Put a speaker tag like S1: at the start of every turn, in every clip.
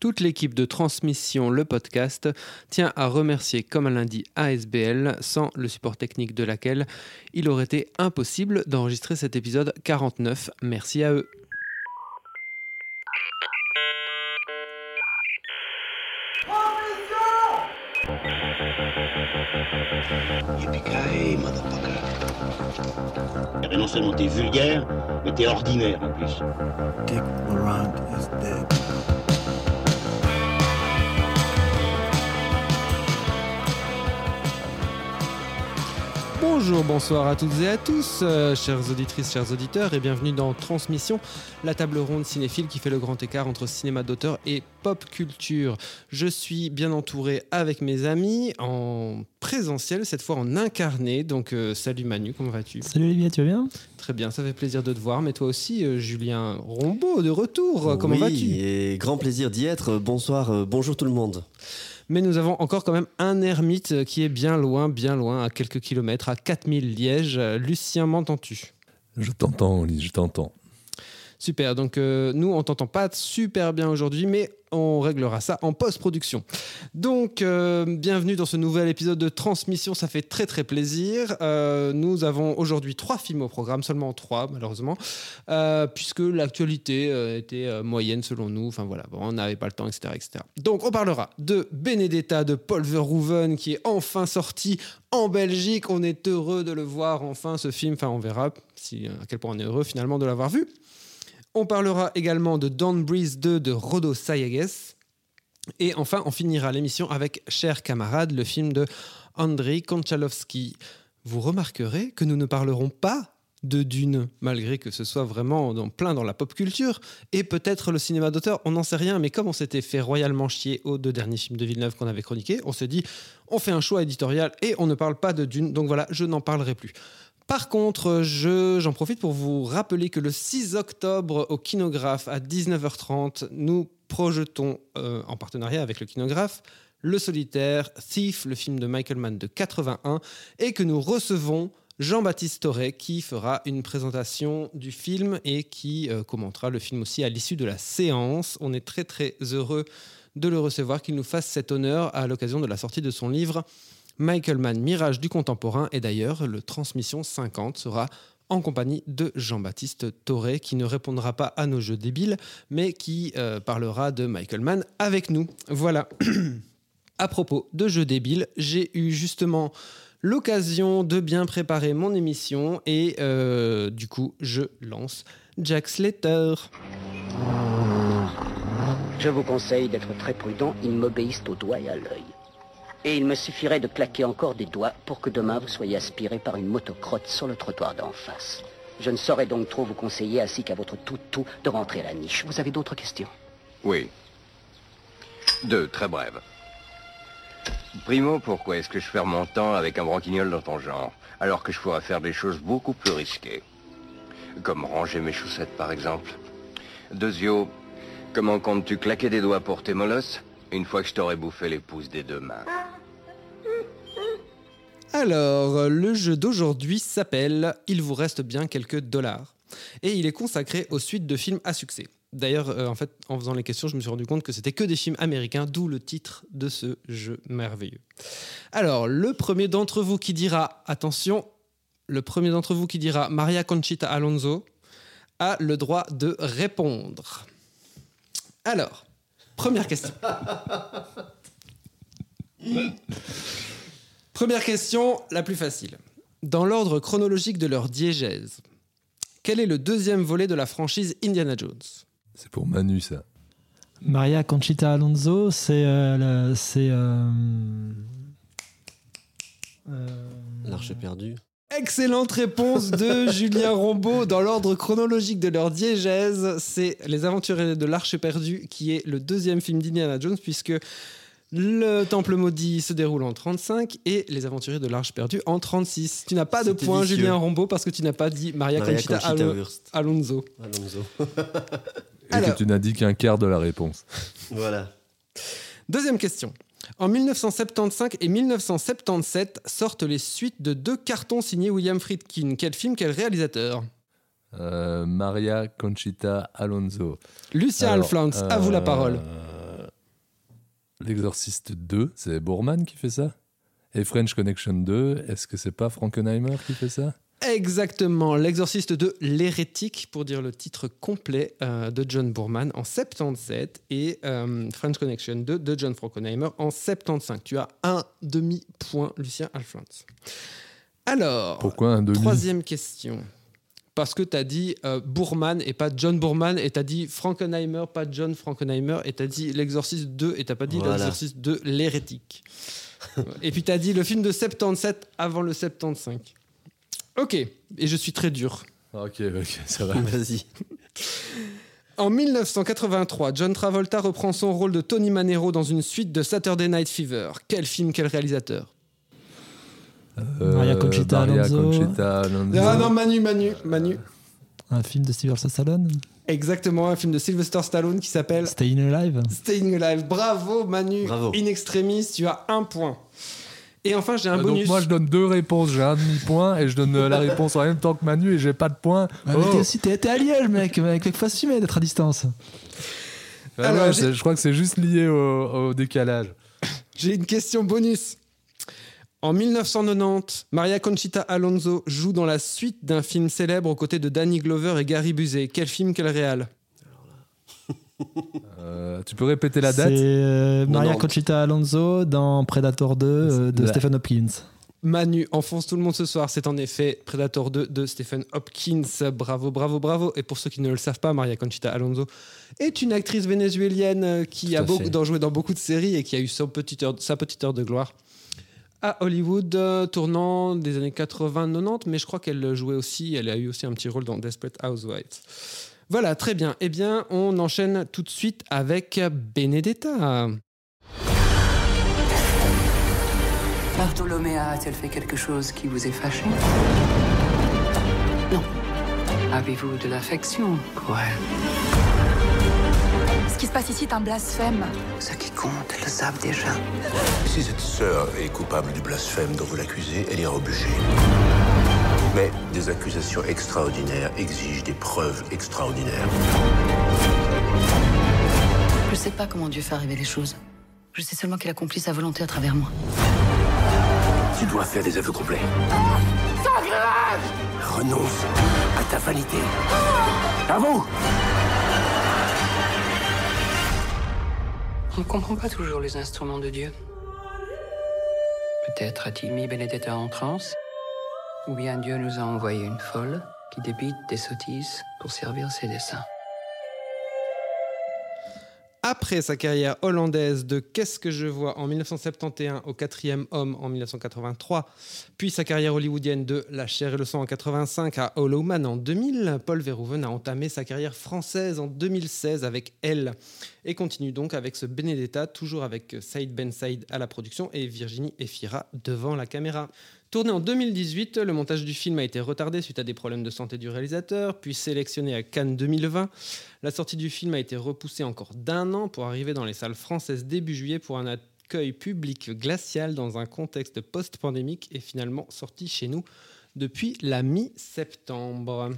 S1: Toute l'équipe de Transmission, le podcast, tient à remercier comme un lundi ASBL, sans le support technique de laquelle il aurait été impossible d'enregistrer cet épisode 49. Merci à eux.
S2: Et non seulement t'es vulgaire, mais t'es ordinaire en plus.
S3: Dick Laurent is dead.
S1: Bonjour, bonsoir à toutes et à tous, euh, chères auditrices, chers auditeurs, et bienvenue dans Transmission, la table ronde cinéphile qui fait le grand écart entre cinéma d'auteur et pop culture. Je suis bien entouré avec mes amis en présentiel, cette fois en incarné. Donc, euh, salut Manu, comment vas-tu?
S4: Salut Olivier, tu vas bien?
S1: Très bien, ça fait plaisir de te voir. Mais toi aussi, euh, Julien Rombaud, de retour, comment
S5: oui,
S1: vas-tu?
S5: et grand plaisir d'y être. Bonsoir, euh, bonjour tout le monde.
S1: Mais nous avons encore quand même un ermite qui est bien loin, bien loin, à quelques kilomètres, à 4000 Liège. Lucien, m'entends-tu?
S6: Je t'entends, Oli, je t'entends.
S1: Super, donc euh, nous on t'entend pas super bien aujourd'hui, mais on réglera ça en post-production. Donc euh, bienvenue dans ce nouvel épisode de Transmission, ça fait très très plaisir. Euh, nous avons aujourd'hui trois films au programme, seulement trois malheureusement, puisque l'actualité était moyenne selon nous, enfin voilà, bon, on n'avait pas le temps, etc., etc. Donc on parlera de Benedetta de Paul Verhoeven qui est enfin sorti en Belgique, on est heureux de le voir enfin ce film, enfin on verra si, à quel point on est heureux finalement de l'avoir vu. On parlera également de Dawn Breeze 2 de Rodo Sayagues. Et enfin, on finira l'émission avec Cher camarade, le film de Andrei Konchalovsky. Vous remarquerez que nous ne parlerons pas de Dune, malgré que ce soit vraiment dans, plein dans la pop culture, et peut-être le cinéma d'auteur, on n'en sait rien, mais comme on s'était fait royalement chier aux deux derniers films de Villeneuve qu'on avait chroniqués, on s'est dit, on fait un choix éditorial et on ne parle pas de Dune, donc voilà, je n'en parlerai plus. Par contre, je- j'en profite pour vous rappeler que le 6 octobre au Kinographe à 19h30, nous projetons euh, en partenariat avec le Kinographe Le Solitaire, Thief, le film de Michael Mann de 81, et que nous recevons Jean-Baptiste Toré qui fera une présentation du film et qui euh, commentera le film aussi à l'issue de la séance. On est très très heureux de le recevoir, qu'il nous fasse cet honneur à l'occasion de la sortie de son livre Michael Mann, Mirage du contemporain. Et d'ailleurs, le Transmission 50 sera en compagnie de Jean-Baptiste Toré, qui ne répondra pas à nos jeux débiles, mais qui euh, parlera de Michael Mann avec nous. Voilà. à propos de jeux débiles, j'ai eu justement l'occasion de bien préparer mon émission et euh, du coup, je lance Jack Slater.
S2: Je vous conseille d'être très prudent, ils m'obéissent au doigt et à l'œil. Et il me suffirait de claquer encore des doigts pour que demain vous soyez aspiré par une motocrotte sur le trottoir d'en face. Je ne saurais donc trop vous conseiller, ainsi qu'à votre tout-tout, de rentrer à la niche. Vous avez d'autres questions?
S7: Oui. Deux, très brèves. Primo, pourquoi est-ce que je perds mon temps avec un branquignol dans ton genre, alors que je pourrais faire des choses beaucoup plus risquées? Comme ranger mes chaussettes, par exemple. Deuxio, comment comptes-tu claquer des doigts pour tes molosses? Une fois que je t'aurai bouffé les pouces des deux mains
S1: Alors, le jeu d'aujourd'hui s'appelle Il vous reste bien quelques dollars. Et il est consacré aux suites de films à succès. D'ailleurs, euh, en fait, en faisant les questions, je me suis rendu compte que c'était que des films américains, d'où le titre de ce jeu merveilleux. Alors, le premier d'entre vous qui dira, attention, le premier d'entre vous qui dira Maria Conchita Alonso a le droit de répondre. Alors, première question. Première question, la plus facile. Dans l'ordre chronologique de leur diégèse, quel est le deuxième volet de la franchise Indiana Jones?
S6: C'est pour Manu, ça.
S4: Maria Conchita Alonso, c'est. euh, c'est. euh, euh,
S5: L'arche perdue.
S1: Excellente réponse de Julien Rombaud. Dans l'ordre chronologique de leur diégèse, c'est Les Aventuriers de l'Arche perdue, qui est le deuxième film d'Indiana Jones, puisque le Temple maudit se déroule en 35 et Les Aventuriers de l'Arche perdue en 36. Tu n'as pas de point,
S5: vicieux.
S1: Julien Rombaud, parce que tu n'as pas dit Maria,
S5: Maria
S1: Conchita,
S5: Conchita
S1: Alo-
S5: Wurst.
S1: Alonso.
S5: Alonso.
S6: Et
S1: Alors.
S6: que tu n'as dit qu'un quart de la réponse.
S5: voilà.
S1: Deuxième question. En 1975 et 1977 sortent les suites de deux cartons signés William Friedkin. Quel film, quel réalisateur?
S6: Euh, Maria Conchita Alonso.
S1: Lucien
S6: Alors,
S1: Alflans, à vous la
S6: euh,
S1: parole.
S6: L'Exorciste 2, c'est Boorman qui fait ça? Et French Connection 2, est-ce que c'est pas Frankenheimer qui fait ça?
S1: Exactement, L'Exorciste de l'hérétique, pour dire le titre complet euh, de John Boorman en 77 et euh, French Connection 2 de John Frankenheimer en 75. Tu as un demi-point, Lucien Alphonse. Alors,
S6: Pourquoi un demi?
S1: troisième question. Parce que tu as dit euh, Boorman et pas John Boorman, et tu as dit Frankenheimer, pas John Frankenheimer, et tu as dit L'Exorciste 2, et tu pas dit
S5: Voilà.
S1: L'Exorciste de l'hérétique. et puis tu as dit le film de 77 avant le 75. Ok, et je suis très dur.
S6: Ok, ok, ça va.
S5: Vas-y.
S1: En 1983, John Travolta reprend son rôle de Tony Manero dans une suite de Saturday Night Fever. Quel film, quel réalisateur
S4: Maria Conchita
S6: Maria
S4: Alonso.
S6: Conchita Alonso.
S1: Ah non, Manu, Manu, Manu.
S4: Un film de Sylvester Stallone
S1: Exactement, un film de Sylvester Stallone qui s'appelle
S4: Staying Alive
S1: Staying Alive. Bravo, Manu.
S5: Bravo.
S1: In extremis, tu as un point. Et enfin, j'ai un
S6: Euh,
S1: bonus.
S6: Donc moi je donne deux réponses, j'ai un demi-point et je donne euh, la réponse en même temps que Manu et j'ai pas de point.
S4: Ouais, mais
S6: Oh.
S4: t'es aussi- à Liège, mec, mec, faut assumer d'être à distance.
S6: Ouais,
S1: Alors,
S6: ouais, je crois que c'est juste lié au, au décalage.
S1: J'ai une question bonus. En 1990, Maria Conchita Alonso joue dans la suite d'un film célèbre aux côtés de Danny Glover et Gary Busey. Quel film, quel réal?
S6: Euh, tu peux répéter la date
S4: C'est euh, Maria
S5: 90.
S4: Conchita Alonso dans Predator 2 euh, de. Stephen Hopkins.
S1: Manu enfonce tout le monde ce soir. C'est en effet Predator 2 de Stephen Hopkins. Bravo, bravo, bravo. Et pour ceux qui ne le savent pas, Maria Conchita Alonso est une actrice vénézuélienne qui
S5: Tout
S1: a beaucoup, joué dans beaucoup de séries et qui a eu son petite heure- sa petite heure de gloire à Hollywood, euh, tournant des années 80-90. Mais je crois qu'elle jouait aussi, elle a eu aussi un petit rôle dans Desperate Housewives. Voilà, très bien. Eh bien, on enchaîne tout de suite avec Benedetta.
S8: Bartholoméa a-t-elle fait quelque chose qui vous est fâché?
S2: Non.
S8: Avez-vous de l'affection pour elle?
S9: Ce qui se passe ici est un blasphème.
S8: Ce qui compte, elles le savent déjà.
S10: Si cette sœur est coupable du blasphème dont vous l'accusez, elle ira au bûcher. Mais des accusations extraordinaires exigent des preuves extraordinaires.
S9: Je sais pas comment Dieu fait arriver les choses. Je sais seulement qu'il accomplit sa volonté à travers moi.
S10: Tu dois faire des aveux complets. Renonce à ta vanité. À vous
S8: On ne comprend pas toujours les instruments de Dieu. Peut-être a-t-il mis Benedetta en transe Ou bien Dieu nous a envoyé une folle qui débite des sottises pour servir ses desseins.
S1: Après sa carrière hollandaise de Qu'est-ce que je vois en 1971 au quatrième homme en 1983, puis sa carrière hollywoodienne de La chair et le sang en 85 à Hollow Man en 2000, Paul Verhoeven a entamé sa carrière française en 2016 avec Elle et continue donc avec ce Benedetta, toujours avec Saïd Ben Saïd à la production et Virginie Efira devant la caméra. Tourné en 2018, le montage du film a été retardé suite à des problèmes de santé du réalisateur, puis sélectionné à Cannes 2020. La sortie du film a été repoussée encore d'un an pour arriver dans les salles françaises début juillet pour un accueil public glacial dans un contexte post-pandémique et finalement sorti chez nous depuis la mi-septembre.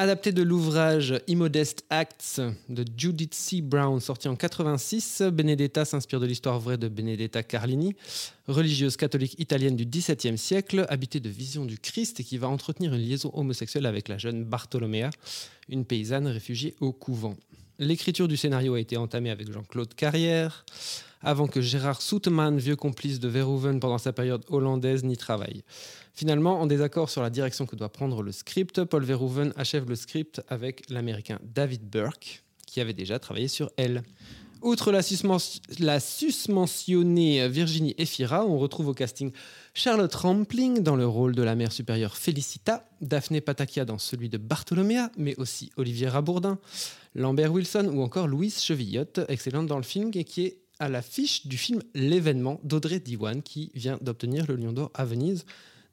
S1: Adapté de l'ouvrage Immodest Acts de Judith C. Brown, sorti en 86, Benedetta s'inspire de l'histoire vraie de Benedetta Carlini, religieuse catholique italienne du XVIIe siècle, habitée de visions du Christ et qui va entretenir une liaison homosexuelle avec la jeune Bartolomea, une paysanne réfugiée au couvent. L'écriture du scénario a été entamée avec Jean-Claude Carrière, avant que Gérard Soutman, vieux complice de Verhoeven pendant sa période hollandaise, n'y travaille. Finalement, en désaccord sur la direction que doit prendre le script, Paul Verhoeven achève le script avec l'américain David Burke, qui avait déjà travaillé sur Elle. Outre la, susmen- susmentionnée Virginie Efira, on retrouve au casting Charlotte Rampling dans le rôle de la mère supérieure Félicita, Daphné Patakia dans celui de Bartholoméa, mais aussi Olivier Rabourdin, Lambert Wilson ou encore Louise Chevillotte, excellente dans le film et qui est à l'affiche du film L'événement d'Audrey Diwan qui vient d'obtenir le Lion d'Or à Venise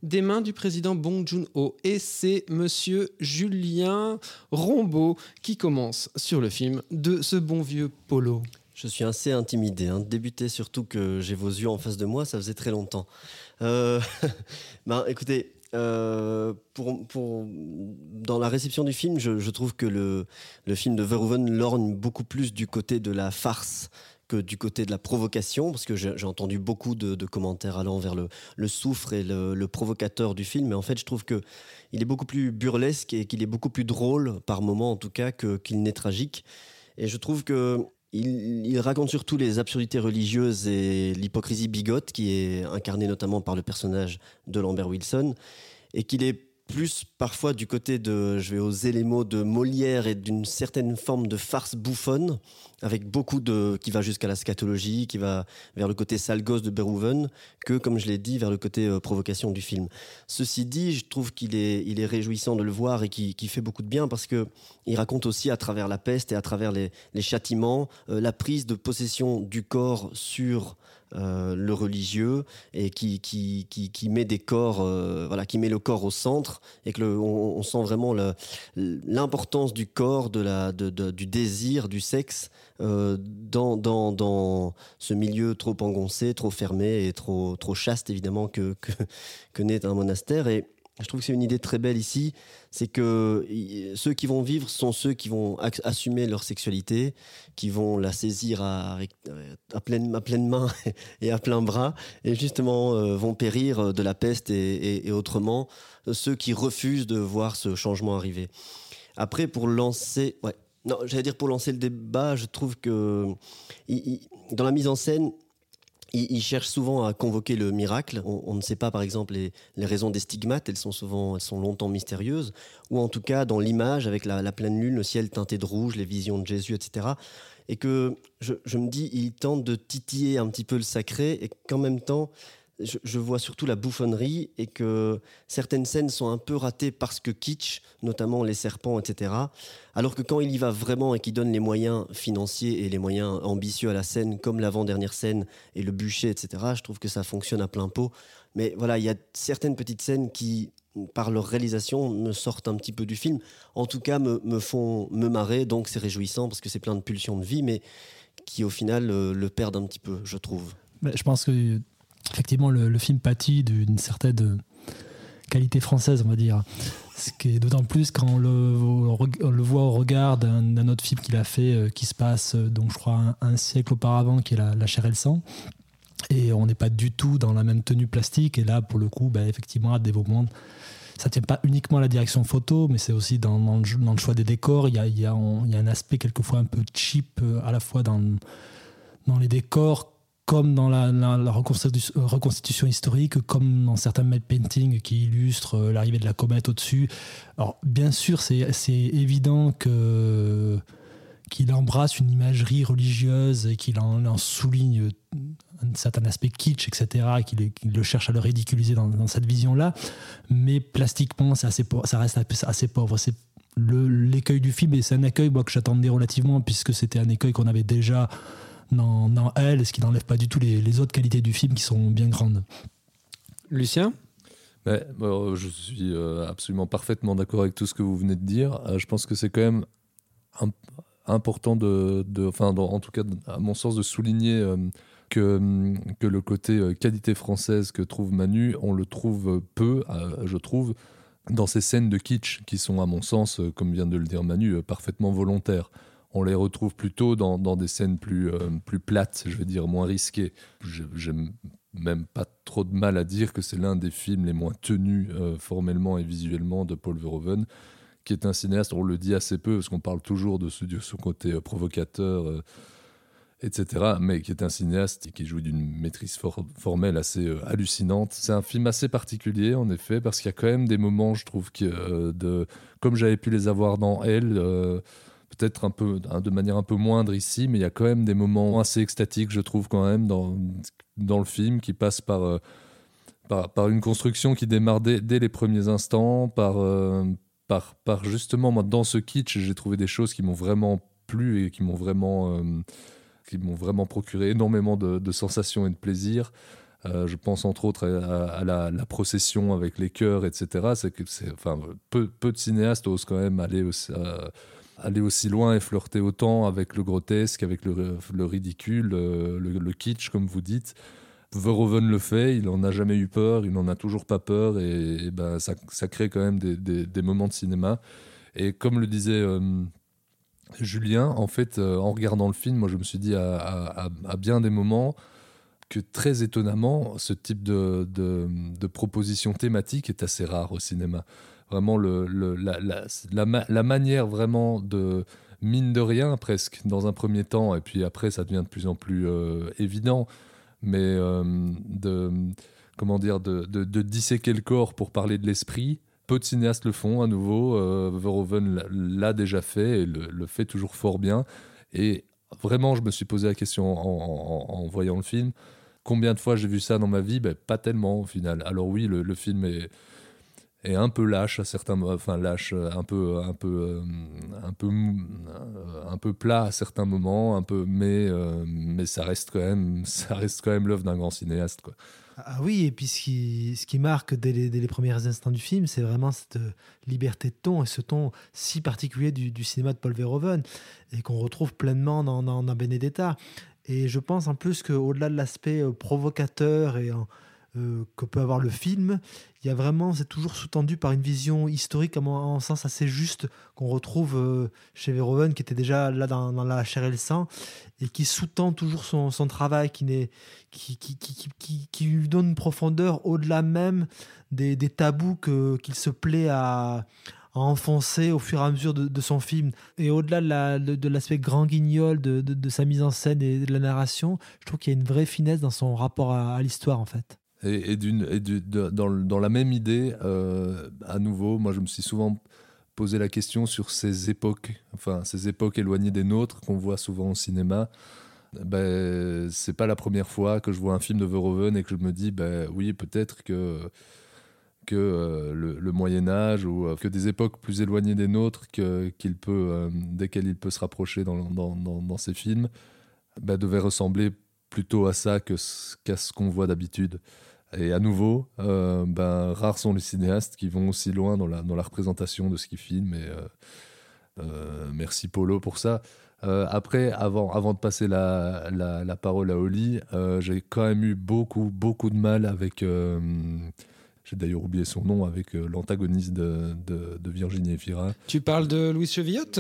S1: des mains du président Bong Joon-ho. Et c'est monsieur Julien Rombaud qui commence sur le film de ce bon vieux Polo.
S5: Je suis assez intimidé. Hein. Débuter surtout que j'ai vos yeux en face de moi, ça faisait très longtemps. Euh, ben, écoutez, euh, pour, pour- dans la réception du film, je, je trouve que le, le film de Verhoeven lorgne beaucoup plus du côté de la farce que du côté de la provocation, parce que j'ai entendu beaucoup de, commentaires allant vers le, le soufre et le, provocateur du film, mais en fait je trouve que il est beaucoup plus burlesque et qu'il est beaucoup plus drôle, par moment en tout cas, que- qu'il n'est tragique. Et je trouve que il raconte surtout les absurdités religieuses et l'hypocrisie bigote qui est incarnée notamment par le personnage de Lambert Wilson et qu'il est plus parfois du côté de, je vais oser les mots, de Molière et d'une certaine forme de farce bouffonne, avec beaucoup de, qui va jusqu'à la scatologie, qui va vers le côté sale gosse de Verhoeven, que, comme je l'ai dit, vers le côté euh, provocation du film. Ceci dit, je trouve qu'il est, il est réjouissant de le voir et qui, qui fait beaucoup de bien parce que il raconte aussi à travers la peste et à travers les, les châtiments, euh, la prise de possession du corps sur euh, le religieux et qui, qui, qui, qui met des corps, voilà, qui met le corps au centre et que on, sent vraiment l'importance du corps, de la, de- du désir, du sexe euh, dans, dans, dans ce milieu trop engoncé, trop fermé et trop, trop chaste évidemment que, que, que n'est un monastère. Et je trouve que c'est une idée très belle ici, c'est que ceux qui vont vivre sont ceux qui vont assumer leur sexualité, qui vont la saisir à, à, pleine, à pleine main et à plein bras, et justement euh, vont périr de la peste et, et- autrement euh, ceux qui refusent de voir ce changement arriver. Après, pour lancer, ouais, non, j'allais dire pour lancer le débat, je trouve que dans la mise en scène, il, il cherche souvent à convoquer le miracle. On, ne sait pas, par exemple, les, les raisons des stigmates. Elles sont souvent, elles sont longtemps mystérieuses. Ou en tout cas, dans l'image, avec la, la pleine lune, le ciel teinté de rouge, les visions de Jésus, etc. Et que je, je me dis, il tente de titiller un petit peu le sacré, et qu'en même temps, je, vois surtout la bouffonnerie et que certaines scènes sont un peu ratées parce que kitsch, notamment les serpents, etc. Alors que quand il y va vraiment et qu'il donne les moyens financiers et les moyens ambitieux à la scène, comme l'avant-dernière scène et le bûcher, etc., je trouve que ça fonctionne à plein pot. Mais voilà, il y a certaines petites scènes qui, par leur réalisation, me sortent un petit peu du film. En tout cas, me, font me marrer, donc c'est réjouissant parce que c'est plein de pulsions de vie, mais qui au final euh, le perdent un petit peu, je trouve.
S4: Mais je pense que effectivement le, film pâtit d'une certaine qualité française, on va dire. Ce qui est d'autant plus quand on le, voit au regard d'un autre film qu'il a fait euh, qui se passe, euh, donc je crois, un, siècle auparavant, qui est La, chair et le sang. Et on n'est pas du tout dans la même tenue plastique. Et là, pour le coup, bah, effectivement, à moments, ça tient pas uniquement à la direction photo, mais c'est aussi dans, le, choix des décors. Il y a un aspect quelquefois un peu cheap, euh, à la fois dans, dans les décors, comme dans la, la reconstitution, historique, comme dans certains matte paintings qui illustrent euh, l'arrivée de la comète au-dessus. Alors, bien sûr, c'est évident que qu'il embrasse une imagerie religieuse et qu'il en, souligne un certain aspect kitsch, etc., et qu'il le cherche à le ridiculiser dans, cette vision-là. Mais plastiquement, assez pauvre- ça reste assez pauvre. C'est l'écueil du film, et c'est un moi, que j'attendais relativement, puisque c'était un écueil qu'on avait déjà dans, dans Elle, ce qui n'enlève pas du tout les, les autres qualités du film qui sont bien grandes.
S1: Lucien?
S6: Ouais, bon, je suis euh, absolument parfaitement d'accord avec tout ce que vous venez de dire. Euh, je pense que c'est quand même im- important de, de- enfin, dans- en tout cas, à mon sens, de souligner euh, que, hum, que le côté euh, qualité française que trouve Manu, on le trouve peu, euh, je trouve, dans ces scènes de kitsch qui sont, à mon sens, euh, comme vient de le dire Manu, euh, parfaitement volontaires. On les retrouve plutôt dans, dans des scènes plus, euh, plus plates, je veux dire, moins risquées. J'ai- même pas trop de mal à dire que c'est l'un des films les moins tenus euh, formellement et visuellement de Paul Verhoeven, qui est un cinéaste, on le dit assez peu, parce qu'on parle toujours de, ce, son côté euh, provocateur, etc., mais qui est un cinéaste et qui jouit d'une maîtrise for- formelle assez hallucinante. C'est un film assez particulier, en effet, parce qu'il y a quand même des moments, je trouve, que, de, comme j'avais pu les avoir dans Elle, peut-être un peu hein, de manière un peu moindre ici, mais il y a quand même des moments assez extatiques, je trouve quand même dans dans le film, qui passent par euh, par, une construction qui démarre dès, dès les premiers instants, par euh, par par justement moi dans ce kitsch, j'ai trouvé des choses qui m'ont vraiment plu et qui m'ont vraiment euh, vraiment procuré énormément de, sensations et de plaisir. Je pense entre autres à, la, procession avec les chœurs, etc. C'est que enfin, peu, peu de cinéastes osent quand même aller euh, aller aussi loin et flirter autant avec le grotesque, avec le, le ridicule, euh, le, kitsch, comme vous dites. Verhoeven le fait, il n'en a jamais eu peur, il n'en a toujours pas peur, et, ben, ça, crée quand même des, moments de cinéma. Et comme le disait euh, Julien, en fait, euh, en regardant le film, moi je me suis dit à, bien des moments que très étonnamment, ce type de proposition thématique est assez rare au cinéma. Vraiment, le, la, la, la ma- la manière vraiment de, mine de rien presque, dans un premier temps, et puis après ça devient de plus en plus euh, évident, mais euh, de, comment dire, de, de, disséquer le corps pour parler de l'esprit. Peu de cinéastes le font à nouveau. Euh, Verhoeven l'a- déjà fait et le, fait toujours fort bien. Et vraiment, je me suis posé la question en, voyant le film. Combien de fois j'ai vu ça dans ma vie? Ben, Pas tellement au final. Alors oui, le film est, est un peu lâche à certains enfin lâche euh, un peu un peu euh, un peu euh, un peu plat à certains moments un peu mais euh, mais ça reste quand même ça reste quand même l'œuvre d'un grand cinéaste quoi.
S11: Ah oui, et puis ce qui, ce qui marque dès les, dès les premiers instants du film, c'est vraiment cette euh, liberté de ton et ce ton si particulier du, cinéma de Paul Verhoeven et qu'on retrouve pleinement dans, dans, Benedetta. Et je pense en plus qu'au-delà de l'aspect euh, provocateur et euh, que peut avoir le film, il y a vraiment, c'est toujours sous-tendu par une vision historique, à mon en sens assez juste, qu'on retrouve euh, chez Verhoeven, qui était déjà là dans, la chair et le sang, et qui sous-tend toujours son, travail, qui, lui donne une profondeur au-delà même des, tabous qu'il se plaît à, enfoncer au fur et à mesure de, son film. Et au-delà de, la- de- de l'aspect grand guignol de, sa mise en scène et de la narration, je trouve qu'il y a une vraie finesse dans son rapport à l'histoire, en fait.
S6: Et, dans, la même idée, euh, à nouveau, moi je me suis souvent posé la question sur ces époques, enfin ces époques éloignées des nôtres qu'on voit souvent au cinéma. Ben, c'est pas la première fois que je vois un film de Verhoeven et que je me dis, ben oui, peut-être que que euh, le, Moyen Âge ou euh, que des époques plus éloignées des nôtres qu'il peut, euh, desquelles il peut se rapprocher dans, dans, films, ben, devaient ressembler plutôt à ça que qu'à ce qu'on voit d'habitude. Et à nouveau, euh, ben, rares sont les cinéastes qui vont aussi loin dans la, représentation de ce qu'ils filment. Et, euh, euh, merci Polo pour ça. Après, avant, de passer la, parole à Oli, j'ai quand même eu beaucoup, beaucoup de mal avec. j'ai d'ailleurs oublié son nom, avec l'antagoniste de, Virginie Efira.
S1: Tu parles de Louise Chevillotte,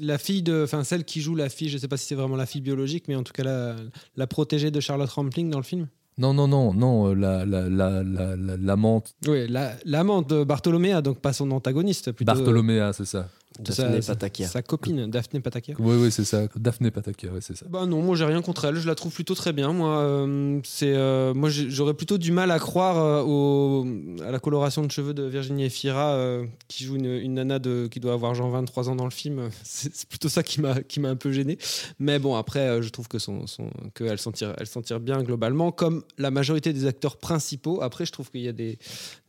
S1: la fille de, enfin celle qui joue la fille, je sais pas si c'est vraiment la fille biologique, mais en tout cas la, la protégée de Charlotte Rampling dans le film?
S6: Non, non, non, non, euh, la, la, la, la, la- l'amante.
S1: Oui, la- l'amante de Bartholoméa, donc pas son antagoniste, plutôt.
S6: Bartholoméa, c'est ça.
S1: Sa- sa- Sa copine, Daphné Patakia.
S6: Oui, oui, c'est ça. Daphné Patakia, ouais, c'est ça.
S1: Bah non, moi j'ai rien contre elle, je la trouve plutôt très bien. Moi, euh, c'est, euh, moi j'aurais plutôt du mal à croire euh, au, à la coloration de cheveux de Virginie Efira, euh, qui joue une, une nana de, qui doit avoir genre 23 ans dans le film. C'est, plutôt ça qui m'a, qui m'a un peu gêné. Mais bon, après, euh, je trouve que son, son, qu'elle s'en tire, elle s'en tire bien globalement, comme la majorité des acteurs principaux. Après, je trouve qu'il y a des,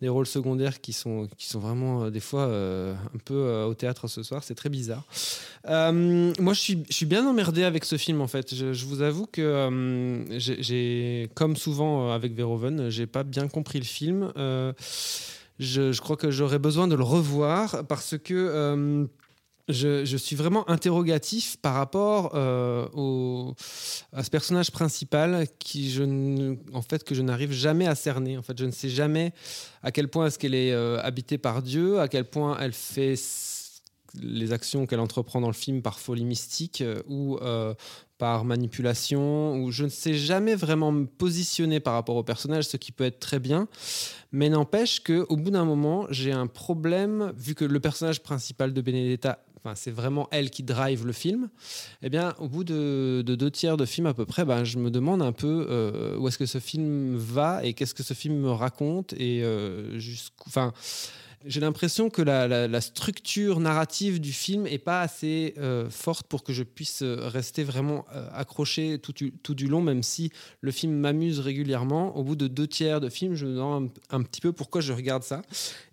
S1: des rôles secondaires qui sont, qui sont vraiment euh, des fois euh, un peu euh, au théâtre ce soir. C'est très bizarre. Euh, moi, je suis, bien emmerdé avec ce film en fait. Je, vous avoue que euh, j'ai- comme souvent euh, avec Verhoeven, j'ai pas bien compris le film. Je, crois que j'aurais besoin de le revoir parce que. je, suis vraiment interrogatif par rapport au, à ce personnage principal qui je en fait que je n'arrive jamais à cerner. En fait, je ne sais jamais à quel point est-ce qu'elle est habitée par Dieu, à quel point elle fait les actions qu'elle entreprend dans le film par folie mystique euh, ou euh, par manipulation, ou je ne sais jamais vraiment me positionner par rapport au personnage, ce qui peut être très bien. Mais n'empêche qu'au bout d'un moment, j'ai un problème, vu que le personnage principal de Benedetta, enfin, c'est vraiment elle qui drive le film, eh bien, au bout de, de deux tiers de film à peu près, ben, je me demande un peu euh, où est-ce que ce film va et qu'est-ce que ce film me raconte et euh, j'ai l'impression que la, structure narrative du film est pas assez euh, forte pour que je puisse euh, rester vraiment euh, accroché tout, tout du long, même si le film m'amuse régulièrement. Au bout de deux tiers de film, je me demande un, petit peu pourquoi je regarde ça.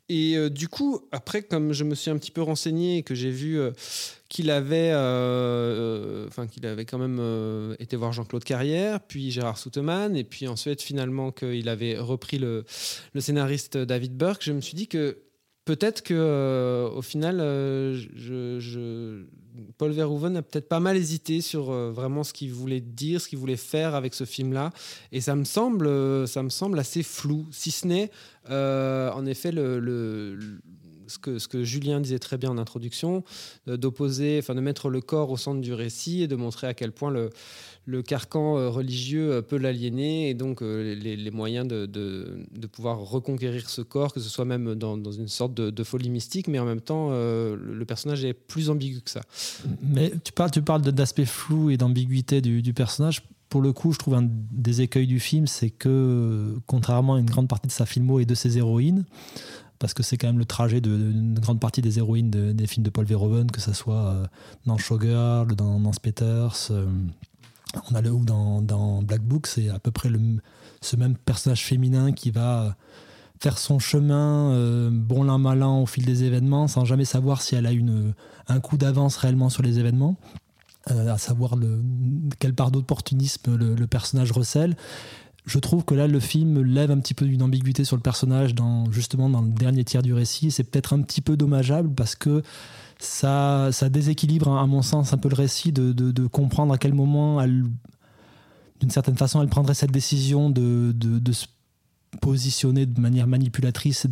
S1: Et du coup, après, comme je me suis un petit peu renseigné et que j'ai vu qu'il avait, euh, qu'il avait quand même été voir Jean-Claude Carrière, puis Gérard Souteman, et puis ensuite finalement qu'il avait repris le, le scénariste David Burke, je me suis dit que peut-être que euh, au final, euh, Paul Verhoeven a peut-être pas mal hésité sur euh, vraiment ce qu'il voulait dire, ce qu'il voulait faire avec ce film-là, et ça me semble, ça me semble assez flou, si ce n'est en effet le- ce que, Julien disait très bien en introduction, euh, d'opposer, enfin de mettre le corps au centre du récit et de montrer à quel point le, le carcan euh, religieux euh, peut l'aliéner et donc les, moyens de, pouvoir reconquérir ce corps, que ce soit même dans, une sorte de, folie mystique, mais en même temps, le, personnage est plus ambigu que ça.
S4: Mais tu parles, tu parles d'aspect flou et d'ambiguïté du personnage. Pour le coup, je trouve un des écueils du film, c'est que, contrairement à une grande partie de sa filmo et de ses héroïnes, parce que c'est quand même le trajet d'une grande partie des héroïnes de- des films de Paul Verhoeven, que ce soit euh, dans Showgirl, dans Nance Peters, euh, on a le ou dans, dans Black Book, c'est à peu près le, ce même personnage féminin qui va faire son chemin euh, bon l'un mal an au fil des événements sans jamais savoir si elle a une, un coup d'avance réellement sur les événements euh, à savoir le, quelle part d'opportunisme le personnage recèle je trouve que là le film lève un petit peu d'une ambiguïté sur le personnage dans, justement dans le dernier tiers du récit. C'est peut-être un petit peu dommageable parce que ça, ça déséquilibre à mon sens un peu le récit de, comprendre à quel moment d'une certaine façon elle prendrait cette décision de, se positionner de manière manipulatrice